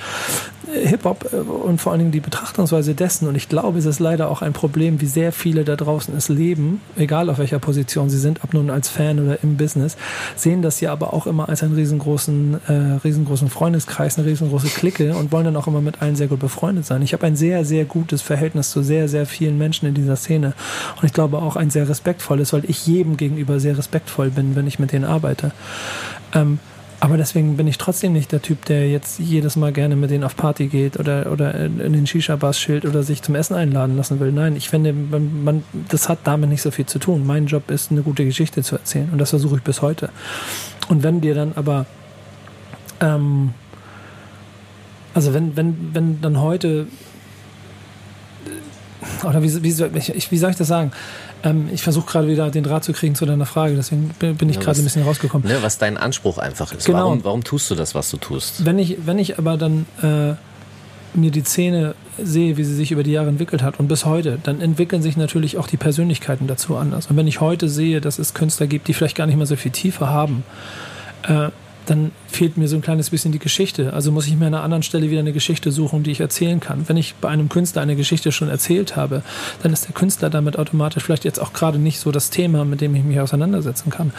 Hip-Hop äh, und vor allen Dingen die Betrachtungsweise dessen. Und ich glaube, es ist leider auch ein Problem, wie sehr viele da draußen es leben, egal auf welcher Position sie sind, ob nun als Fan oder im Business, sehen das ja aber auch immer als einen riesengroßen, äh, riesengroßen Freundeskreis, eine riesengroße Clique und wollen dann auch immer mit allen sehr gut befreundet sein. Ich habe ein sehr, sehr gutes Verhältnis zu sehr, sehr vielen Menschen in dieser Szene. Und ich glaube auch ein sehr respektvolles, weil ich jedem gegenüber sehr respektvoll bin, wenn ich mit denen arbeite. Ähm, aber deswegen bin ich trotzdem nicht der Typ, der jetzt jedes Mal gerne mit denen auf Party geht oder, oder in den Shisha-Bars schild oder sich zum Essen einladen lassen will. Nein, ich finde, man, man, das hat damit nicht so viel zu tun. Mein Job ist, eine gute Geschichte zu erzählen und das versuche ich bis heute. Und wenn dir dann aber, ähm, also wenn, wenn, wenn dann heute, oder wie, wie, wie, wie soll ich das sagen? Ähm, ich versuche gerade wieder den Draht zu kriegen zu deiner Frage, deswegen bin ich ja, gerade ein bisschen rausgekommen. Ne, was dein Anspruch einfach ist. Genau. Warum, warum tust du das, was du tust? Wenn ich, wenn ich aber dann äh, mir die Szene sehe, wie sie sich über die Jahre entwickelt hat und bis heute, dann entwickeln sich natürlich auch die Persönlichkeiten dazu anders. Und wenn ich heute sehe, dass es Künstler gibt, die vielleicht gar nicht mehr so viel Tiefe haben, äh, dann fehlt mir so ein kleines bisschen die Geschichte. Also muss ich mir an einer anderen Stelle wieder eine Geschichte suchen, die ich erzählen kann. Wenn ich bei einem Künstler eine Geschichte schon erzählt habe, dann ist der Künstler damit automatisch vielleicht jetzt auch gerade nicht so das Thema, mit dem ich mich auseinandersetzen kann.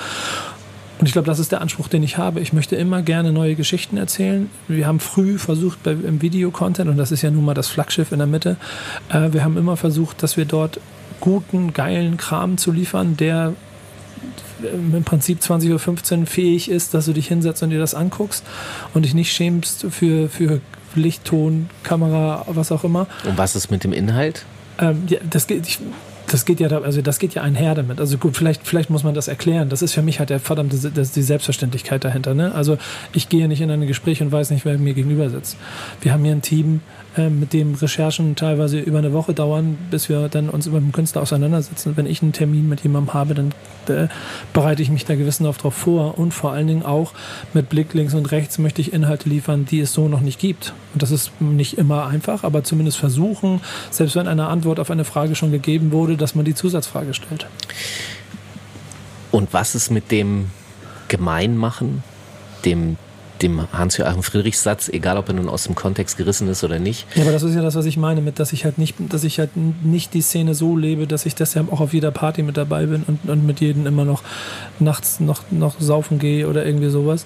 Und ich glaube, das ist der Anspruch, den ich habe. Ich möchte immer gerne neue Geschichten erzählen. Wir haben früh versucht bei, im Videocontent, und das ist ja nun mal das Flaggschiff in der Mitte, äh, wir haben immer versucht, dass wir dort guten, geilen Kram zu liefern, der im Prinzip 20.15 Uhr fähig ist, dass du dich hinsetzt und dir das anguckst und dich nicht schämst für, für Licht, Ton, Kamera, was auch immer. Und was ist mit dem Inhalt? Ähm, ja, das geht, ich, das geht ja, also das geht ja einher damit. Also gut, vielleicht, vielleicht muss man das erklären. Das ist für mich halt der verdammte, das die Selbstverständlichkeit dahinter. Ne? Also ich gehe nicht in ein Gespräch und weiß nicht, wer mir gegenüber sitzt. Wir haben hier ein Team, äh, mit dem Recherchen teilweise über eine Woche dauern, bis wir dann uns über den Künstler auseinandersetzen. Wenn ich einen Termin mit jemandem habe, dann äh, bereite ich mich da gewissenhaft darauf vor und vor allen Dingen auch mit Blick links und rechts möchte ich Inhalte liefern, die es so noch nicht gibt. Und das ist nicht immer einfach, aber zumindest versuchen, selbst wenn eine Antwort auf eine Frage schon gegeben wurde, dass man die Zusatzfrage stellt. Und was ist mit dem Gemeinmachen, dem dem Hans-Joachim Friedrichs-Satz, egal ob er nun aus dem Kontext gerissen ist oder nicht. Ja, aber das ist ja das, was ich meine, mit dass ich halt nicht, dass ich halt nicht die Szene so lebe, dass ich deshalb auch auf jeder Party mit dabei bin und, und mit jedem immer noch nachts noch, noch saufen gehe oder irgendwie sowas.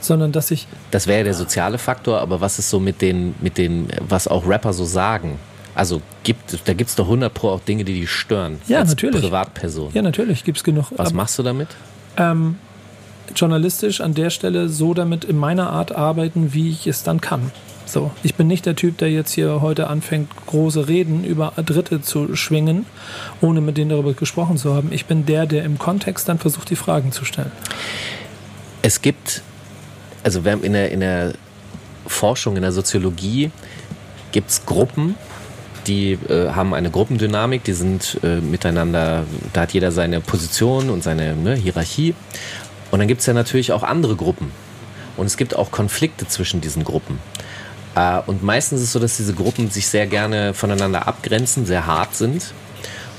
Sondern dass ich. Das wäre ja der soziale Faktor, aber was ist so mit den, mit den, was auch Rapper so sagen? Also gibt, da gibt es doch 100 Pro auch Dinge, die die stören. Ja, natürlich. Privatperson. Ja, natürlich, gibt es genug. Was machst du damit? Ähm, journalistisch an der Stelle so damit in meiner Art arbeiten, wie ich es dann kann. So, ich bin nicht der Typ, der jetzt hier heute anfängt, große Reden über Dritte zu schwingen, ohne mit denen darüber gesprochen zu haben. Ich bin der, der im Kontext dann versucht, die Fragen zu stellen. Es gibt, also wir haben in der, in der Forschung, in der Soziologie, gibt es Gruppen, die äh, haben eine Gruppendynamik, die sind äh, miteinander, da hat jeder seine Position und seine ne, Hierarchie. Und dann gibt es ja natürlich auch andere Gruppen. Und es gibt auch Konflikte zwischen diesen Gruppen. Äh, und meistens ist es so, dass diese Gruppen sich sehr gerne voneinander abgrenzen, sehr hart sind.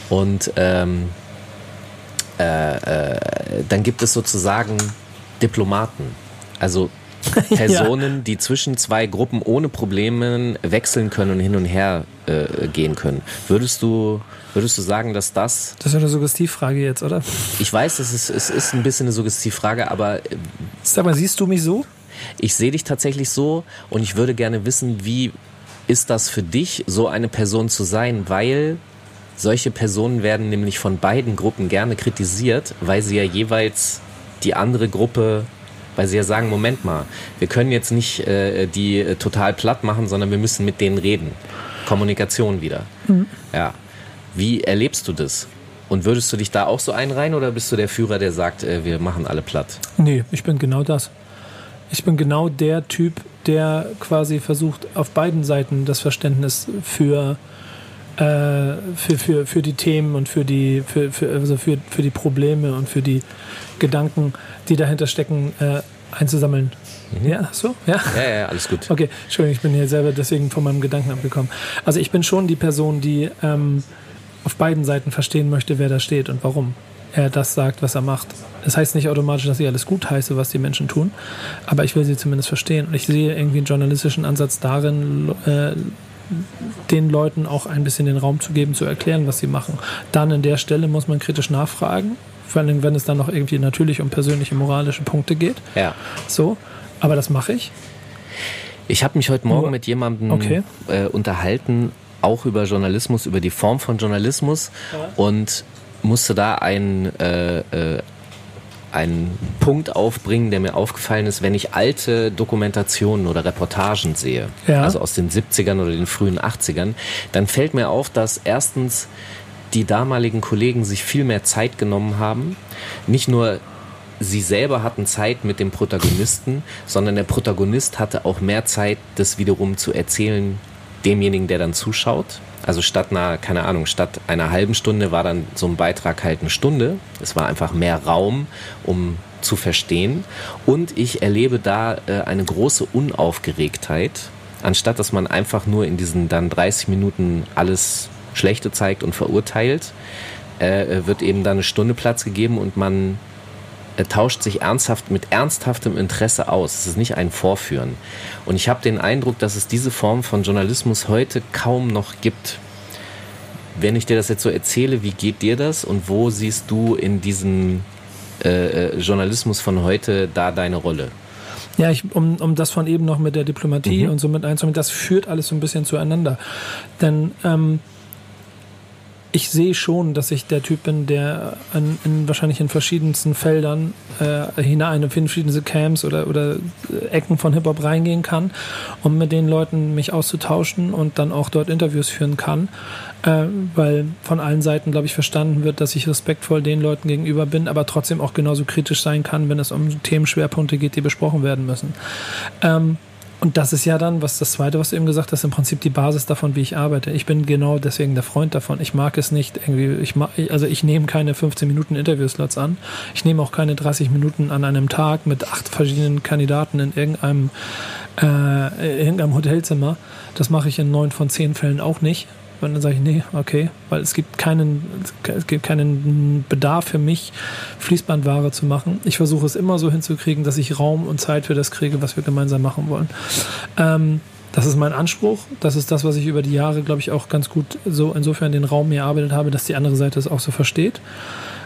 Und ähm, äh, äh, dann gibt es sozusagen Diplomaten. Also Personen, ja. die zwischen zwei Gruppen ohne Probleme wechseln können und hin und her äh, gehen können. Würdest du, würdest du sagen, dass das. Das ist eine Suggestivfrage jetzt, oder? Ich weiß, es ist, es ist ein bisschen eine Suggestivfrage, aber. Äh, Sag mal, siehst du mich so? Ich sehe dich tatsächlich so und ich würde gerne wissen, wie ist das für dich, so eine Person zu sein, weil solche Personen werden nämlich von beiden Gruppen gerne kritisiert, weil sie ja jeweils die andere Gruppe weil sie ja sagen, Moment mal, wir können jetzt nicht äh, die äh, total platt machen, sondern wir müssen mit denen reden. Kommunikation wieder. Mhm. Ja. Wie erlebst du das? Und würdest du dich da auch so einreihen oder bist du der Führer, der sagt, äh, wir machen alle platt? Nee, ich bin genau das. Ich bin genau der Typ, der quasi versucht, auf beiden Seiten das Verständnis für, äh, für, für, für die Themen und für die, für, für, also für, für die Probleme und für die Gedanken, die dahinter stecken, äh, einzusammeln. Mhm. Ja, so? Ja? ja, ja, alles gut. Okay, Entschuldigung, ich bin hier selber deswegen von meinem Gedanken abgekommen. Also ich bin schon die Person, die ähm, auf beiden Seiten verstehen möchte, wer da steht und warum er das sagt, was er macht. Das heißt nicht automatisch, dass ich alles gut heiße, was die Menschen tun, aber ich will sie zumindest verstehen. Und ich sehe irgendwie einen journalistischen Ansatz darin, äh, den Leuten auch ein bisschen den Raum zu geben, zu erklären, was sie machen. Dann an der Stelle muss man kritisch nachfragen, vor allem wenn es dann noch irgendwie natürlich um persönliche moralische Punkte geht. Ja. So, aber das mache ich. Ich habe mich heute Morgen Nur, mit jemandem okay. äh, unterhalten, auch über Journalismus, über die Form von Journalismus ja. und musste da ein, äh, äh, einen Punkt aufbringen, der mir aufgefallen ist, wenn ich alte Dokumentationen oder Reportagen sehe, ja. also aus den 70ern oder den frühen 80ern, dann fällt mir auf, dass erstens die damaligen Kollegen sich viel mehr Zeit genommen haben, nicht nur sie selber hatten Zeit mit dem Protagonisten, sondern der Protagonist hatte auch mehr Zeit, das wiederum zu erzählen demjenigen, der dann zuschaut. Also statt einer, keine Ahnung, statt einer halben Stunde war dann so ein Beitrag halt eine Stunde. Es war einfach mehr Raum, um zu verstehen. Und ich erlebe da äh, eine große Unaufgeregtheit, anstatt dass man einfach nur in diesen dann 30 Minuten alles Schlechte zeigt und verurteilt, äh, wird eben dann eine Stunde Platz gegeben und man er tauscht sich ernsthaft mit ernsthaftem Interesse aus. Es ist nicht ein Vorführen. Und ich habe den Eindruck, dass es diese Form von Journalismus heute kaum noch gibt. Wenn ich dir das jetzt so erzähle, wie geht dir das und wo siehst du in diesem äh, äh Journalismus von heute da deine Rolle? Ja, ich, um, um das von eben noch mit der Diplomatie mhm. und so mit einzunehmen, das führt alles so ein bisschen zueinander. Denn ähm, ich sehe schon, dass ich der Typ bin, der an, in, wahrscheinlich in verschiedensten Feldern äh, hinein, in verschiedene Camps oder, oder Ecken von Hip-Hop reingehen kann, um mit den Leuten mich auszutauschen und dann auch dort Interviews führen kann, äh, weil von allen Seiten, glaube ich, verstanden wird, dass ich respektvoll den Leuten gegenüber bin, aber trotzdem auch genauso kritisch sein kann, wenn es um Themenschwerpunkte geht, die besprochen werden müssen. Ähm, Und das ist ja dann, was das Zweite, was du eben gesagt hast, im Prinzip die Basis davon, wie ich arbeite. Ich bin genau deswegen der Freund davon. Ich mag es nicht irgendwie, ich mag, also ich nehme keine 15 Minuten Interviewslots an. Ich nehme auch keine 30 Minuten an einem Tag mit acht verschiedenen Kandidaten in irgendeinem, äh, irgendeinem Hotelzimmer. Das mache ich in neun von zehn Fällen auch nicht. Und dann sage ich, nee, okay, weil es gibt keinen, es gibt keinen Bedarf für mich, Fließbandware zu machen. Ich versuche es immer so hinzukriegen, dass ich Raum und Zeit für das kriege, was wir gemeinsam machen wollen. Ähm, das ist mein Anspruch. Das ist das, was ich über die Jahre, glaube ich, auch ganz gut so insofern den Raum mir erarbeitet habe, dass die andere Seite es auch so versteht.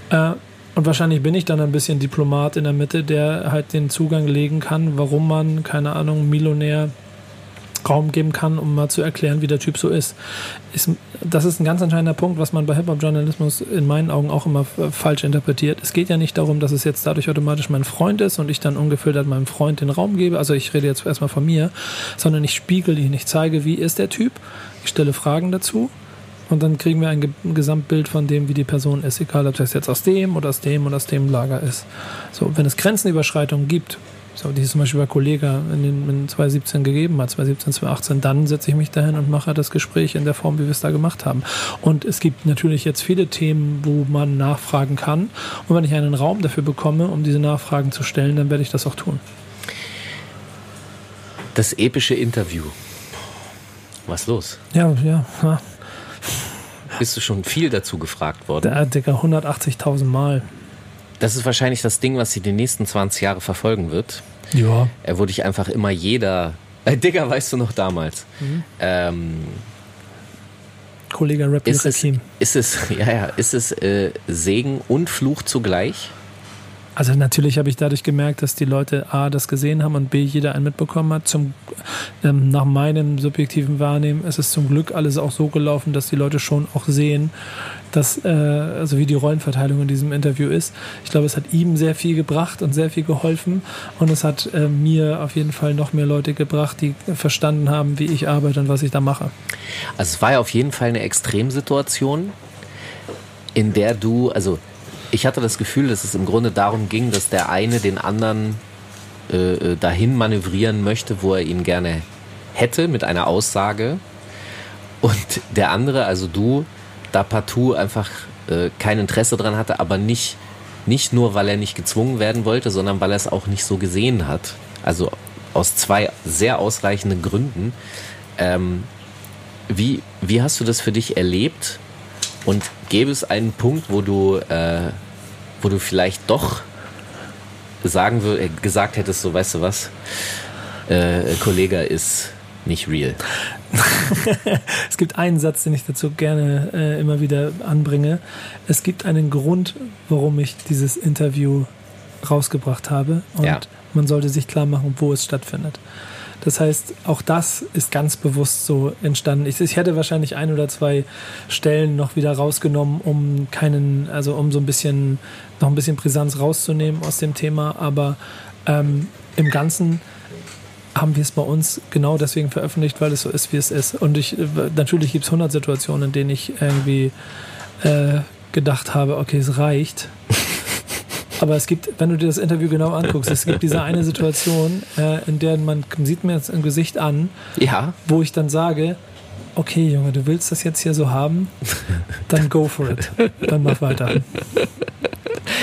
Äh, und wahrscheinlich bin ich dann ein bisschen Diplomat in der Mitte, der halt den Zugang legen kann, warum man, keine Ahnung, Millionär Raum geben kann, um mal zu erklären, wie der Typ so ist. ist das ist ein ganz entscheidender Punkt, was man bei Hip-Hop-Journalismus in meinen Augen auch immer falsch interpretiert. Es geht ja nicht darum, dass es jetzt dadurch automatisch mein Freund ist und ich dann ungefiltert meinem Freund den Raum gebe. Also ich rede jetzt erstmal von mir, sondern ich spiegel ihn, ich zeige, wie ist der Typ. Ich stelle Fragen dazu und dann kriegen wir ein Gesamtbild von dem, wie die Person ist, egal ob das jetzt aus dem oder aus dem oder aus dem Lager ist. So, wenn es Grenzenüberschreitungen gibt, so, die es zum Beispiel bei Kollega in, den, in 2017 gegeben hat, 2017, 2018, dann setze ich mich dahin und mache das Gespräch in der Form, wie wir es da gemacht haben. Und es gibt natürlich jetzt viele Themen, wo man nachfragen kann. Und wenn ich einen Raum dafür bekomme, um diese Nachfragen zu stellen, dann werde ich das auch tun. Das epische Interview. Was los? Ja, ja. ja. Bist du schon viel dazu gefragt worden? Der Digga, 180.000 Mal. Das ist wahrscheinlich das Ding, was sie die nächsten 20 Jahre verfolgen wird. Ja. Er wurde ich einfach immer jeder. Äh, Digga, weißt du noch damals? Mhm. Ähm, Kollege Rap ist es, ist es, ja, ja, ist es äh, Segen und Fluch zugleich? Also natürlich habe ich dadurch gemerkt, dass die Leute A das gesehen haben und B jeder einen mitbekommen hat. Zum, ähm, nach meinem subjektiven Wahrnehmen ist es zum Glück alles auch so gelaufen, dass die Leute schon auch sehen, dass, äh, also wie die Rollenverteilung in diesem Interview ist. Ich glaube, es hat ihm sehr viel gebracht und sehr viel geholfen und es hat äh, mir auf jeden Fall noch mehr Leute gebracht, die verstanden haben, wie ich arbeite und was ich da mache. Also es war ja auf jeden Fall eine Extremsituation, in der du, also ich hatte das Gefühl, dass es im Grunde darum ging, dass der eine den anderen äh, äh, dahin manövrieren möchte, wo er ihn gerne hätte mit einer Aussage. Und der andere, also du, da partout einfach äh, kein Interesse dran hatte, aber nicht, nicht nur, weil er nicht gezwungen werden wollte, sondern weil er es auch nicht so gesehen hat. Also aus zwei sehr ausreichenden Gründen. Ähm, wie, wie hast du das für dich erlebt? Und gäbe es einen Punkt, wo du, äh, wo du vielleicht doch sagen äh, gesagt hättest, so weißt du was, äh, Kollege ist nicht real. es gibt einen Satz, den ich dazu gerne äh, immer wieder anbringe. Es gibt einen Grund, warum ich dieses Interview rausgebracht habe und ja. man sollte sich klar machen, wo es stattfindet. Das heißt, auch das ist ganz bewusst so entstanden. Ich, ich, hätte wahrscheinlich ein oder zwei Stellen noch wieder rausgenommen, um keinen, also um so ein bisschen, noch ein bisschen Brisanz rauszunehmen aus dem Thema. Aber ähm, im Ganzen haben wir es bei uns genau deswegen veröffentlicht, weil es so ist, wie es ist. Und ich, natürlich gibt es 100 Situationen, in denen ich irgendwie äh, gedacht habe, okay, es reicht. Aber es gibt, wenn du dir das Interview genau anguckst, es gibt diese eine Situation, äh, in der man sieht mir jetzt ein Gesicht an, ja. wo ich dann sage, okay, Junge, du willst das jetzt hier so haben, dann go for it. Dann mach weiter.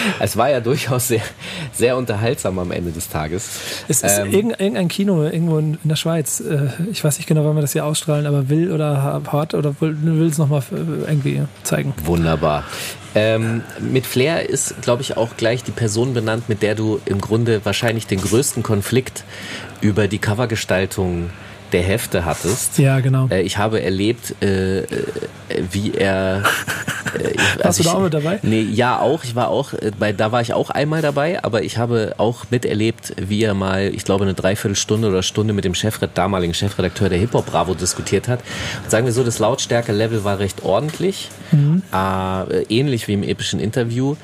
Es war ja durchaus sehr, sehr unterhaltsam am Ende des Tages. Es ist ähm, irgendein Kino irgendwo in der Schweiz. Äh, ich weiß nicht genau, wann wir das hier ausstrahlen, aber will oder hat oder will es nochmal äh, irgendwie zeigen. Wunderbar. Ähm, mit Flair ist, glaube ich, auch gleich die Person benannt, mit der du im Grunde wahrscheinlich den größten Konflikt über die Covergestaltung der Hefte hattest. Ja, genau. Äh, ich habe erlebt, äh, äh wie er. Äh, Warst also du da auch mit dabei? Nee, ja, auch. Ich war auch, äh, bei, da war ich auch einmal dabei, aber ich habe auch miterlebt, wie er mal, ich glaube, eine Dreiviertelstunde oder Stunde mit dem Chefred, damaligen Chefredakteur der Hip Hop Bravo diskutiert hat. Und sagen wir so, das Lautstärke-Level war recht ordentlich, mhm. äh, ähnlich wie im epischen Interview.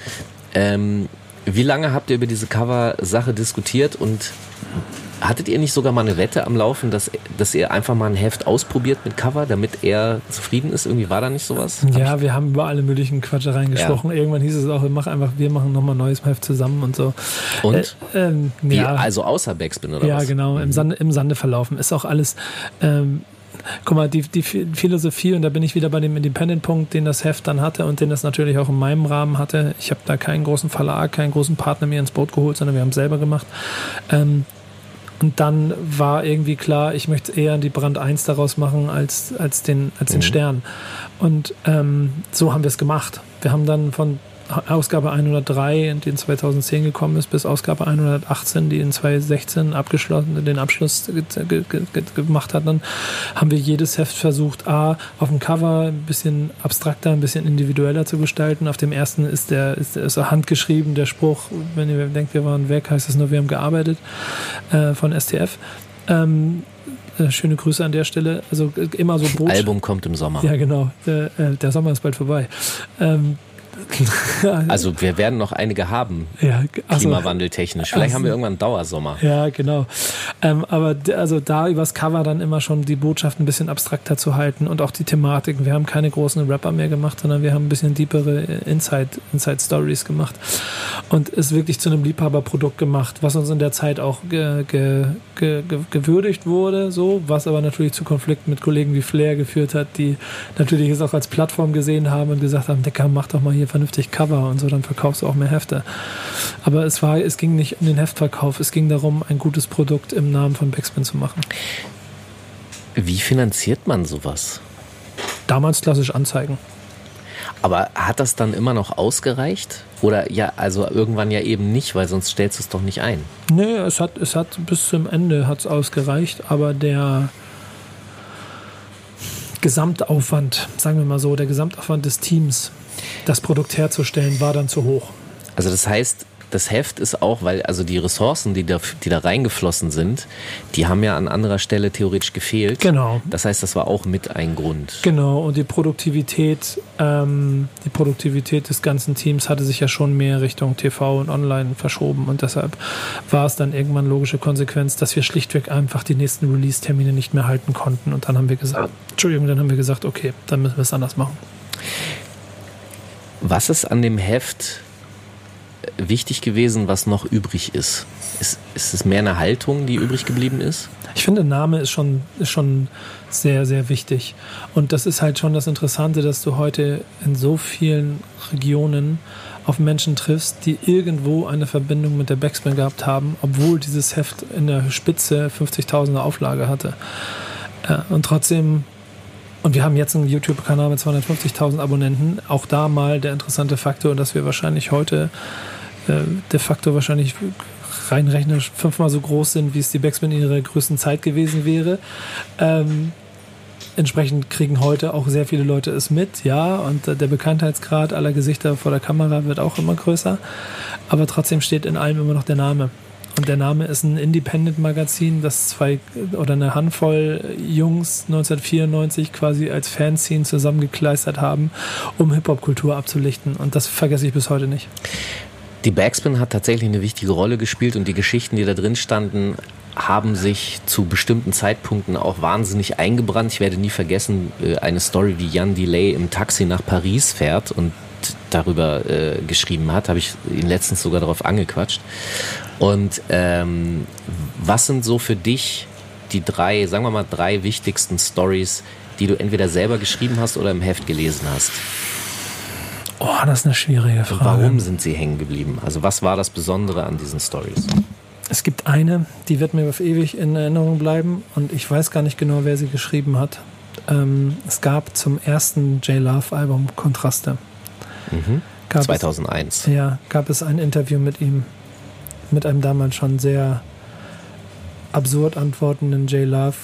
Ähm, wie lange habt ihr über diese Cover-Sache diskutiert und Hattet ihr nicht sogar mal eine Wette am Laufen, dass, dass ihr einfach mal ein Heft ausprobiert mit Cover, damit er zufrieden ist? Irgendwie war da nicht sowas? Ja, wir haben über alle möglichen Quatschereien gesprochen. Ja. Irgendwann hieß es auch, wir machen einfach, wir machen nochmal ein neues Heft zusammen und so. Und? Äh, ähm, ja. also außer Backspin oder ja, was? Ja, genau, im, mhm. Sande, im Sande verlaufen. Ist auch alles. Ähm, guck mal, die, die Philosophie, und da bin ich wieder bei dem Independent-Punkt, den das Heft dann hatte und den das natürlich auch in meinem Rahmen hatte. Ich habe da keinen großen Verlag, keinen großen Partner mehr ins Boot geholt, sondern wir haben es selber gemacht. Ähm, und dann war irgendwie klar, ich möchte eher die Brand 1 daraus machen als, als, den, als den mhm. Stern. Und ähm, so haben wir es gemacht. Wir haben dann von Ausgabe 103, die in 2010 gekommen ist, bis Ausgabe 118, die in 2016 abgeschlossen, den Abschluss ge ge ge gemacht hat, dann haben wir jedes Heft versucht, A, auf dem Cover ein bisschen abstrakter, ein bisschen individueller zu gestalten. Auf dem ersten ist der, ist, ist handgeschrieben, der Spruch, wenn ihr denkt, wir waren weg, heißt es nur, wir haben gearbeitet, äh, von STF. Ähm, äh, schöne Grüße an der Stelle. Also äh, immer so Boot. Album kommt im Sommer. Ja, genau. Der, äh, der Sommer ist bald vorbei. Ähm, also wir werden noch einige haben, ja, also, klimawandeltechnisch. Vielleicht also, haben wir irgendwann einen Dauersommer. Ja, genau. Ähm, aber also da übers Cover dann immer schon die Botschaft ein bisschen abstrakter zu halten und auch die Thematiken. Wir haben keine großen Rapper mehr gemacht, sondern wir haben ein bisschen deepere Inside, Inside Stories gemacht und es wirklich zu einem Liebhaberprodukt gemacht, was uns in der Zeit auch ge, ge, ge, gewürdigt wurde, so, was aber natürlich zu Konflikten mit Kollegen wie Flair geführt hat, die natürlich es auch als Plattform gesehen haben und gesagt haben, Decker, mach doch mal hier vernünftig Cover und so, dann verkaufst du auch mehr Hefte. Aber es war, es ging nicht um den Heftverkauf, es ging darum, ein gutes Produkt im Namen von Backspin zu machen. Wie finanziert man sowas? Damals klassisch Anzeigen. Aber hat das dann immer noch ausgereicht? Oder ja, also irgendwann ja eben nicht, weil sonst stellst du es doch nicht ein. Nee, es hat, es hat bis zum Ende hat's ausgereicht, aber der Gesamtaufwand, sagen wir mal so, der Gesamtaufwand des Teams das Produkt herzustellen, war dann zu hoch. Also das heißt, das Heft ist auch, weil also die Ressourcen, die da, die da reingeflossen sind, die haben ja an anderer Stelle theoretisch gefehlt. Genau. Das heißt, das war auch mit ein Grund. Genau, und die Produktivität, ähm, die Produktivität des ganzen Teams hatte sich ja schon mehr Richtung TV und Online verschoben und deshalb war es dann irgendwann logische Konsequenz, dass wir schlichtweg einfach die nächsten Release-Termine nicht mehr halten konnten und dann haben wir gesagt, Entschuldigung, dann haben wir gesagt, okay, dann müssen wir es anders machen. Was ist an dem Heft wichtig gewesen, was noch übrig ist? Ist, ist es mehr eine Haltung, die übrig geblieben ist? Ich finde, Name ist schon, ist schon sehr, sehr wichtig. Und das ist halt schon das Interessante, dass du heute in so vielen Regionen auf Menschen triffst, die irgendwo eine Verbindung mit der Backspin gehabt haben, obwohl dieses Heft in der Spitze 50.000er Auflage hatte. Und trotzdem und wir haben jetzt einen YouTube-Kanal mit 250.000 Abonnenten. Auch da mal der interessante Faktor, dass wir wahrscheinlich heute äh, de facto wahrscheinlich rein rechnerisch fünfmal so groß sind, wie es die Backspin in ihrer größten Zeit gewesen wäre. Ähm, entsprechend kriegen heute auch sehr viele Leute es mit, ja, und der Bekanntheitsgrad aller Gesichter vor der Kamera wird auch immer größer. Aber trotzdem steht in allem immer noch der Name. Und der Name ist ein Independent-Magazin, das zwei oder eine Handvoll Jungs 1994 quasi als Fanzine zusammengekleistert haben, um Hip-Hop-Kultur abzulichten. Und das vergesse ich bis heute nicht. Die Backspin hat tatsächlich eine wichtige Rolle gespielt und die Geschichten, die da drin standen, haben sich zu bestimmten Zeitpunkten auch wahnsinnig eingebrannt. Ich werde nie vergessen, äh, eine Story, wie Jan Delay im Taxi nach Paris fährt und darüber äh, geschrieben hat, habe ich ihn letztens sogar darauf angequatscht. Und ähm, was sind so für dich die drei, sagen wir mal, drei wichtigsten Stories, die du entweder selber geschrieben hast oder im Heft gelesen hast? Oh, das ist eine schwierige Frage. Warum sind sie hängen geblieben? Also was war das Besondere an diesen Stories? Es gibt eine, die wird mir auf ewig in Erinnerung bleiben und ich weiß gar nicht genau, wer sie geschrieben hat. Ähm, es gab zum ersten J-Love-Album Kontraste. Mhm. 2001. Es, ja, gab es ein Interview mit ihm mit einem damals schon sehr absurd antwortenden Jay Love.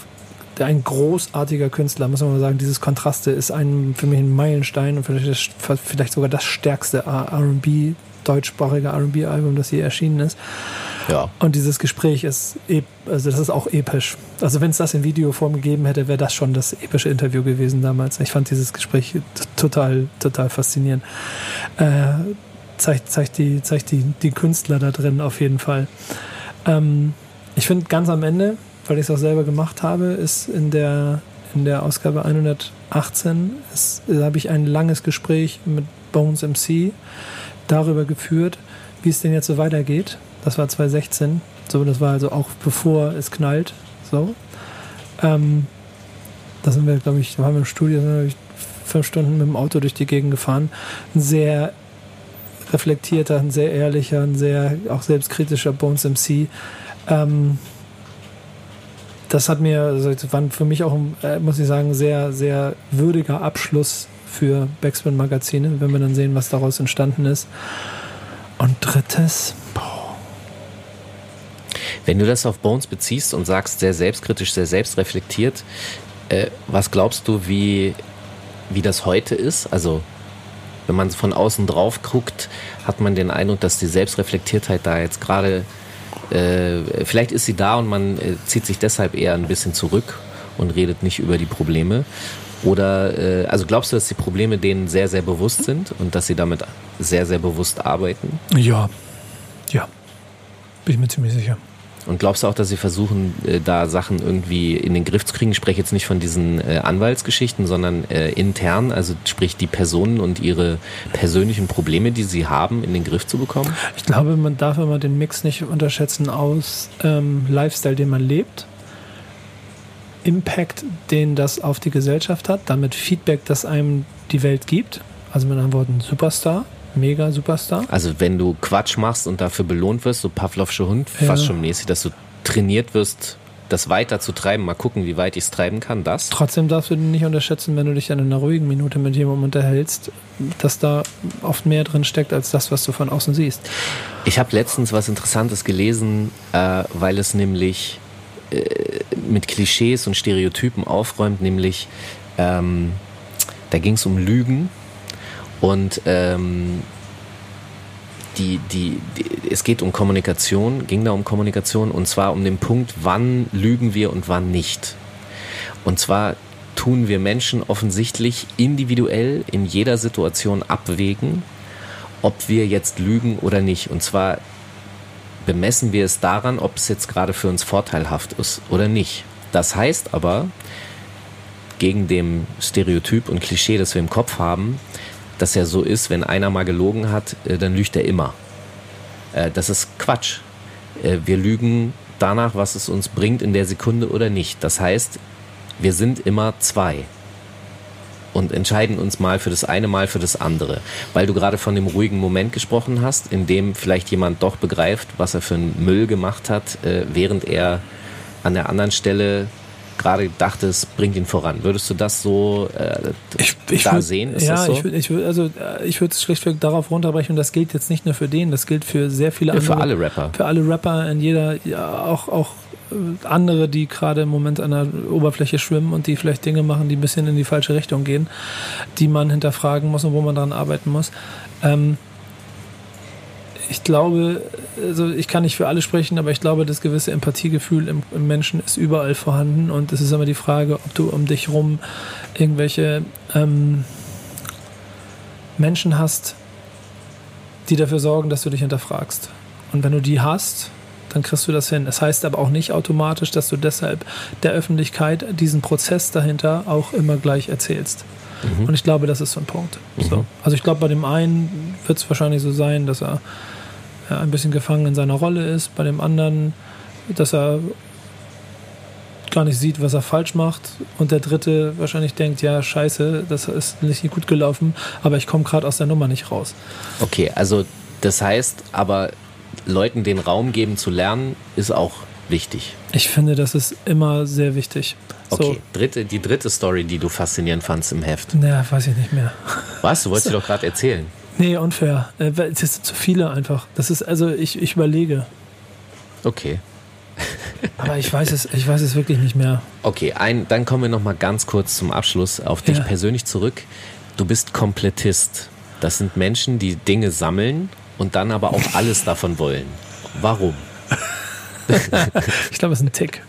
Der ein großartiger Künstler, muss man mal sagen. Dieses Kontraste ist ein, für mich ein Meilenstein und vielleicht, vielleicht sogar das stärkste RB, deutschsprachige RB-Album, das je erschienen ist. Ja. Und dieses Gespräch ist, also das ist auch episch. Also wenn es das in Videoform gegeben hätte, wäre das schon das epische Interview gewesen damals. Ich fand dieses Gespräch total, total faszinierend. Äh, zeigt, zeigt, die, zeigt die, die Künstler da drin auf jeden Fall. Ähm, ich finde ganz am Ende, weil ich es auch selber gemacht habe, ist in der, in der Ausgabe 118, habe ich ein langes Gespräch mit Bones MC darüber geführt, wie es denn jetzt so weitergeht. Das war 2016. So, das war also auch bevor es knallt. So. Ähm, da sind wir, glaube ich, waren wir im Studio, sind wir fünf Stunden mit dem Auto durch die Gegend gefahren. Ein sehr reflektierter, ein sehr ehrlicher, ein sehr auch selbstkritischer Bones MC. Ähm, das hat mir, also das war für mich auch, äh, muss ich sagen, sehr, sehr würdiger Abschluss für Backspin Magazine, wenn wir dann sehen, was daraus entstanden ist. Und drittes, boah. Wenn du das auf Bones beziehst und sagst, sehr selbstkritisch, sehr selbstreflektiert, äh, was glaubst du, wie, wie das heute ist? Also, wenn man von außen drauf guckt, hat man den Eindruck, dass die Selbstreflektiertheit da jetzt gerade, äh, vielleicht ist sie da und man äh, zieht sich deshalb eher ein bisschen zurück und redet nicht über die Probleme. Oder, äh, also glaubst du, dass die Probleme denen sehr, sehr bewusst sind und dass sie damit sehr, sehr bewusst arbeiten? Ja, ja, bin ich mir ziemlich sicher. Und glaubst du auch, dass sie versuchen, äh, da Sachen irgendwie in den Griff zu kriegen? Ich spreche jetzt nicht von diesen äh, Anwaltsgeschichten, sondern äh, intern, also sprich die Personen und ihre persönlichen Probleme, die sie haben, in den Griff zu bekommen? Ich glaube, man darf immer den Mix nicht unterschätzen aus ähm, Lifestyle, den man lebt, Impact, den das auf die Gesellschaft hat, damit Feedback, das einem die Welt gibt. Also mit anderen Worten Superstar mega Superstar. Also wenn du Quatsch machst und dafür belohnt wirst, so Pavlovsche Hund, ja. fast schon mäßig, dass du trainiert wirst, das weiter zu treiben, mal gucken, wie weit ich es treiben kann, das. Trotzdem darfst du nicht unterschätzen, wenn du dich in einer ruhigen Minute mit jemandem unterhältst, dass da oft mehr drin steckt, als das, was du von außen siehst. Ich habe letztens was Interessantes gelesen, äh, weil es nämlich mit Klischees und Stereotypen aufräumt, nämlich ähm, da ging es um Lügen und ähm, die, die, die, es geht um Kommunikation, ging da um Kommunikation und zwar um den Punkt, wann lügen wir und wann nicht. Und zwar tun wir Menschen offensichtlich individuell in jeder Situation abwägen, ob wir jetzt lügen oder nicht. Und zwar bemessen wir es daran, ob es jetzt gerade für uns vorteilhaft ist oder nicht. Das heißt aber, gegen dem Stereotyp und Klischee, das wir im Kopf haben, das ja so ist, wenn einer mal gelogen hat, äh, dann lügt er immer. Äh, das ist Quatsch. Äh, wir lügen danach, was es uns bringt in der Sekunde oder nicht. Das heißt, wir sind immer zwei und entscheiden uns mal für das eine, mal für das andere. Weil du gerade von dem ruhigen Moment gesprochen hast, in dem vielleicht jemand doch begreift, was er für einen Müll gemacht hat, während er an der anderen Stelle gerade dachte, es bringt ihn voran. Würdest du das so äh, ich, ich da würd, sehen? Ist ja, so? ich würde ich würd, also, äh, ich würde es schlichtweg darauf runterbrechen und das gilt jetzt nicht nur für den, das gilt für sehr viele ja, andere. Für alle Rapper. Für alle Rapper in jeder, ja, auch, auch äh, andere, die gerade im Moment an der Oberfläche schwimmen und die vielleicht Dinge machen, die ein bisschen in die falsche Richtung gehen, die man hinterfragen muss und wo man daran arbeiten muss. Ähm, ich glaube, also ich kann nicht für alle sprechen, aber ich glaube, das gewisse Empathiegefühl im, im, Menschen ist überall vorhanden und es ist immer die Frage, ob du um dich rum irgendwelche ähm, Menschen hast, die dafür sorgen, dass du dich hinterfragst. Und wenn du die hast, dann kriegst du das hin. Das heißt aber auch nicht automatisch, dass du deshalb der Öffentlichkeit diesen Prozess dahinter auch immer gleich erzählst. Mhm. Und ich glaube, das ist so ein Punkt. Mhm. So. Also ich glaube, bei dem einen wird es wahrscheinlich so sein, dass er ja, ein bisschen gefangen in seiner Rolle ist, bei dem anderen, dass er gar nicht sieht, was er falsch macht und der dritte wahrscheinlich denkt, ja, scheiße, das ist nicht gut gelaufen, aber ich komme gerade aus der Nummer nicht raus. Okay, also das heißt, aber Leuten den Raum geben zu lernen, ist auch wichtig. Ich finde, das ist immer sehr wichtig. Okay, so. dritte, die dritte Story, die du faszinierend fandst im Heft. Naja, weiß ich nicht mehr. Was? Du wolltest so. sie doch gerade erzählen. Nee, unfair. Äh, es sind zu viele einfach. Das ist, also ich, ich überlege. Okay. Aber ich weiß es, ich weiß es wirklich nicht mehr. Okay, ein, dann kommen wir noch mal ganz kurz zum Abschluss auf dich ja. persönlich zurück. Du bist Komplettist. Das sind Menschen, die Dinge sammeln und dann aber auch alles davon wollen. Warum? ich glaube, es ist ein Tick.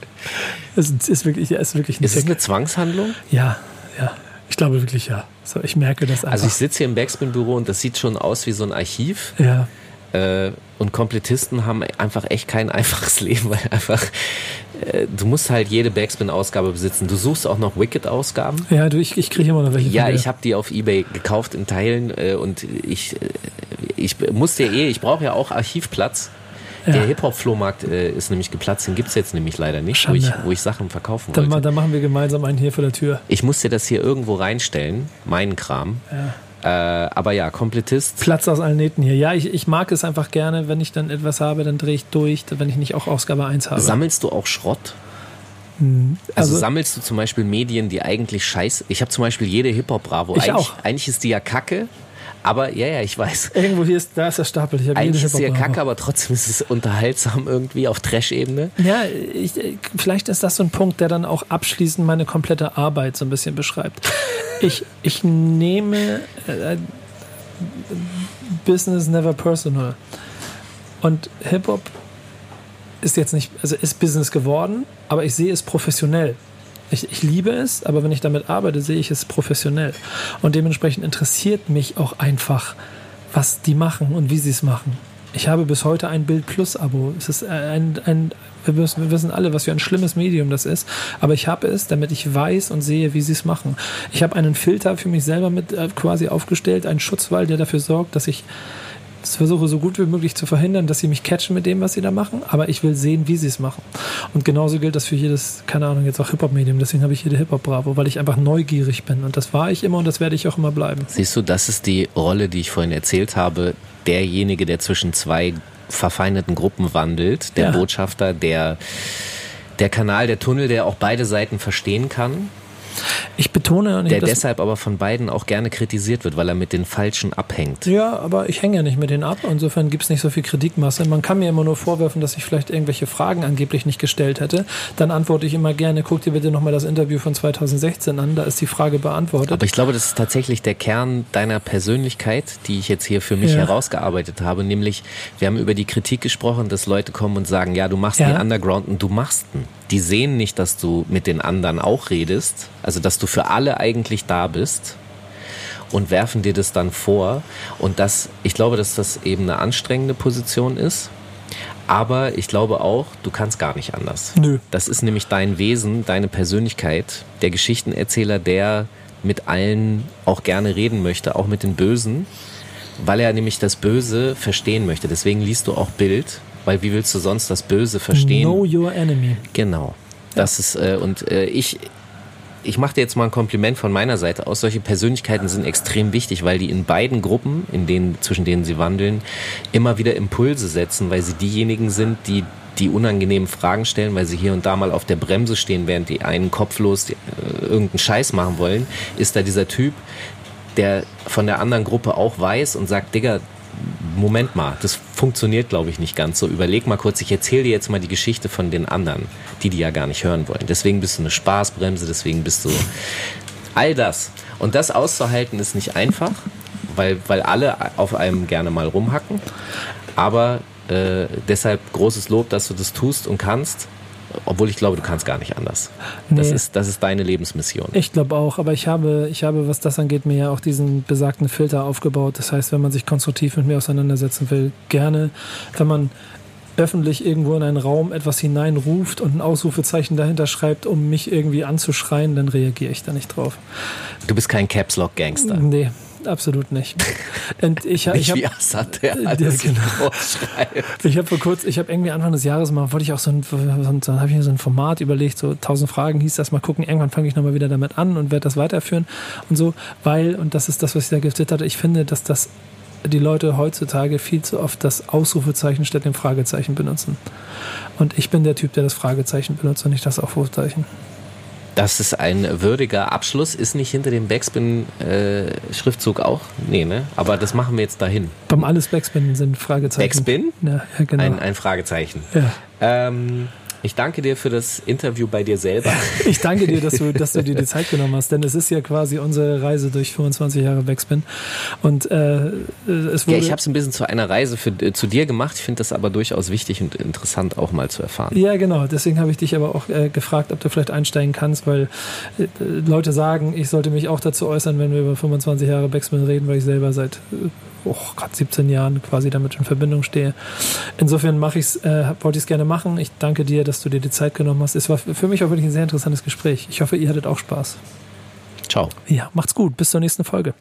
Es ist, ist wirklich, ist wirklich ein ist Tick. Ist es eine Zwangshandlung? Ja, ja. Ich glaube wirklich ja. So, ich merke das einfach. Also ich sitze hier im Backspin-Büro und das sieht schon aus wie so ein Archiv. Ja. Äh, und Komplettisten haben einfach echt kein einfaches Leben, weil einfach äh, du musst halt jede Backspin-Ausgabe besitzen. Du suchst auch noch Wicked-Ausgaben. Ja, du, ich, ich kriege immer noch welche. Ja, ich habe die auf Ebay gekauft in Teilen äh, und ich, äh, ich muss dir eh, ich brauche ja auch Archivplatz. Ja. Der Hip-Hop-Flohmarkt äh, ist nämlich geplatzt, den gibt's jetzt nämlich leider nicht, wo ich, wo ich Sachen verkaufen dann, wollte. Dann machen wir gemeinsam einen hier vor der Tür. Ich muss dir das hier irgendwo reinstellen, meinen Kram. Ja. Äh, aber ja, Komplettist. Platz aus allen Nähten hier. Ja, ich, ich mag es einfach gerne, wenn ich dann etwas habe, dann drehe ich durch, wenn ich nicht auch Ausgabe 1 habe. Sammelst du auch Schrott? Hm, Also, Also, sammelst du zum Beispiel Medien, die eigentlich scheiße. Ich habe zum Beispiel jede Hip-Hop-Bravo. Ich Eigentlich, auch. eigentlich ist die ja kacke, aber ja, ja, ich weiß. irgendwo hier ist, da ist der Stapel. Ich Eigentlich ist sie ja kacke, aber trotzdem ist es unterhaltsam irgendwie auf Trash-Ebene. Ja, ich, vielleicht ist das so ein Punkt, der dann auch abschließend meine komplette Arbeit so ein bisschen beschreibt. Ich, ich nehme äh, Business never personal. Und Hip-Hop ist jetzt nicht, also ist Business geworden, aber ich sehe es professionell. Ich, ich liebe es, aber wenn ich damit arbeite, sehe ich es professionell. Und dementsprechend interessiert mich auch einfach, was die machen und wie sie es machen. Ich habe bis heute ein Bild Plus Abo. Es ist ein, ein wir, wissen, wir wissen alle, was für ein schlimmes Medium das ist, aber ich habe es, damit ich weiß und sehe, wie sie es machen. Ich habe einen Filter für mich selber mit äh, quasi aufgestellt, einen Schutzwall, der dafür sorgt, dass ich es versuche so gut wie möglich zu verhindern, dass sie mich catchen mit dem, was sie da machen, aber ich will sehen, wie sie es machen. Und genauso gilt das für jedes, keine Ahnung, jetzt auch Hip-Hop-Medium. Deswegen habe ich jede Hip-Hop-Bravo, weil ich einfach neugierig bin. Und das war ich immer und das werde ich auch immer bleiben. Siehst du, das ist die Rolle, die ich vorhin erzählt habe. Derjenige, der zwischen zwei verfeindeten Gruppen wandelt, der Ja. Botschafter, der, der Kanal, der Tunnel, der auch beide Seiten verstehen kann, Ich betone, der deshalb aber von beiden auch gerne kritisiert wird, weil er mit den Falschen abhängt. Ja, aber ich hänge ja nicht mit denen ab. Insofern gibt es nicht so viel Kritikmasse. Man kann mir immer nur vorwerfen, dass ich vielleicht irgendwelche Fragen angeblich nicht gestellt hätte. Dann antworte ich immer gerne, guck dir bitte nochmal das Interview von 2016 an, da ist die Frage beantwortet. Aber ich glaube, das ist tatsächlich der Kern deiner Persönlichkeit, die ich jetzt hier für mich Ja. herausgearbeitet habe. Nämlich, wir haben über die Kritik gesprochen, dass Leute kommen und sagen, ja, du machst Ja. den Underground und du machst ihn. Die sehen nicht, dass du mit den anderen auch redest, also dass du für alle eigentlich da bist und werfen dir das dann vor. Und das, ich glaube, dass das eben eine anstrengende Position ist. Aber ich glaube auch, du kannst gar nicht anders. Nö. Das ist nämlich dein Wesen, deine Persönlichkeit, der Geschichtenerzähler, der mit allen auch gerne reden möchte, auch mit den Bösen, weil er nämlich das Böse verstehen möchte. Deswegen liest du auch Bild, weil wie willst du sonst das Böse verstehen? Know your enemy. Genau. Das ist äh, und äh, ich ich mache dir jetzt mal ein Kompliment von meiner Seite aus. Solche Persönlichkeiten sind extrem wichtig, weil die in beiden Gruppen, in denen zwischen denen sie wandeln, immer wieder Impulse setzen, weil sie diejenigen sind, die die unangenehmen Fragen stellen, weil sie hier und da mal auf der Bremse stehen, während die einen kopflos die, äh, irgendeinen Scheiß machen wollen, ist da dieser Typ, der von der anderen Gruppe auch weiß und sagt, Digga, Moment mal, das funktioniert, glaube ich, nicht ganz so. Überleg mal kurz, ich erzähle dir jetzt mal die Geschichte von den anderen, die die ja gar nicht hören wollen. Deswegen bist du eine Spaßbremse, deswegen bist du all das. Und das auszuhalten ist nicht einfach, weil, weil alle auf einem gerne mal rumhacken. Aber äh, deshalb großes Lob, dass du das tust und kannst. Obwohl ich glaube, du kannst gar nicht anders. Das, Nee. ist, das ist deine Lebensmission. Ich glaube auch, aber ich habe, ich habe, was das angeht, mir ja auch diesen besagten Filter aufgebaut. Das heißt, wenn man sich konstruktiv mit mir auseinandersetzen will, gerne, wenn man öffentlich irgendwo in einen Raum etwas hineinruft und ein Ausrufezeichen dahinter schreibt, um mich irgendwie anzuschreien, dann reagiere ich da nicht drauf. Du bist kein Caps Lock Gangster. Nee, absolut nicht. Und ich, ich Nicht hab, wie Assad, der Ja, alles genau. Ich habe vor kurz, ich habe irgendwie Anfang des Jahres mal, wollte ich auch so ein, so ein, dann habe ich mir so ein Format überlegt, so 1000 Fragen hieß das, mal gucken, irgendwann fange ich nochmal wieder damit an und werde das weiterführen und so, weil, und das ist das, was ich da getwittert hatte, ich finde, dass das die Leute heutzutage viel zu oft das Ausrufezeichen statt dem Fragezeichen benutzen. Und ich bin der Typ, der das Fragezeichen benutzt und nicht das Ausrufezeichen. Das ist ein würdiger Abschluss. Ist nicht hinter dem Backspin-Schriftzug auch? Nee, ne? Aber das machen wir jetzt dahin. Beim alles Backspin sind Fragezeichen. Backspin? Ja, ja genau. Ein, ein Fragezeichen. ja. Ähm, ich danke dir für das Interview bei dir selber. Ich danke dir, dass du, dass du dir die Zeit genommen hast, denn es ist ja quasi unsere Reise durch 25 Jahre Backspin. Und äh, es wurde. Ja, ich habe es ein bisschen zu einer Reise für, äh, zu dir gemacht. Ich finde das aber durchaus wichtig und interessant auch mal zu erfahren. ja, genau. Deswegen habe ich dich aber auch äh, gefragt, ob du vielleicht einsteigen kannst, weil äh, Leute sagen, ich sollte mich auch dazu äußern, wenn wir über 25 Jahre Backspin reden, weil ich selber seit äh, oh Gott, 17 Jahren quasi damit in Verbindung stehe. Insofern mache ich's, äh, wollte ich es gerne machen. Ich danke dir, dass du dir die Zeit genommen hast. Es war für mich auch wirklich ein sehr interessantes Gespräch. Ich hoffe, ihr hattet auch Spaß. Ciao. Ja, macht's gut. Bis zur nächsten Folge.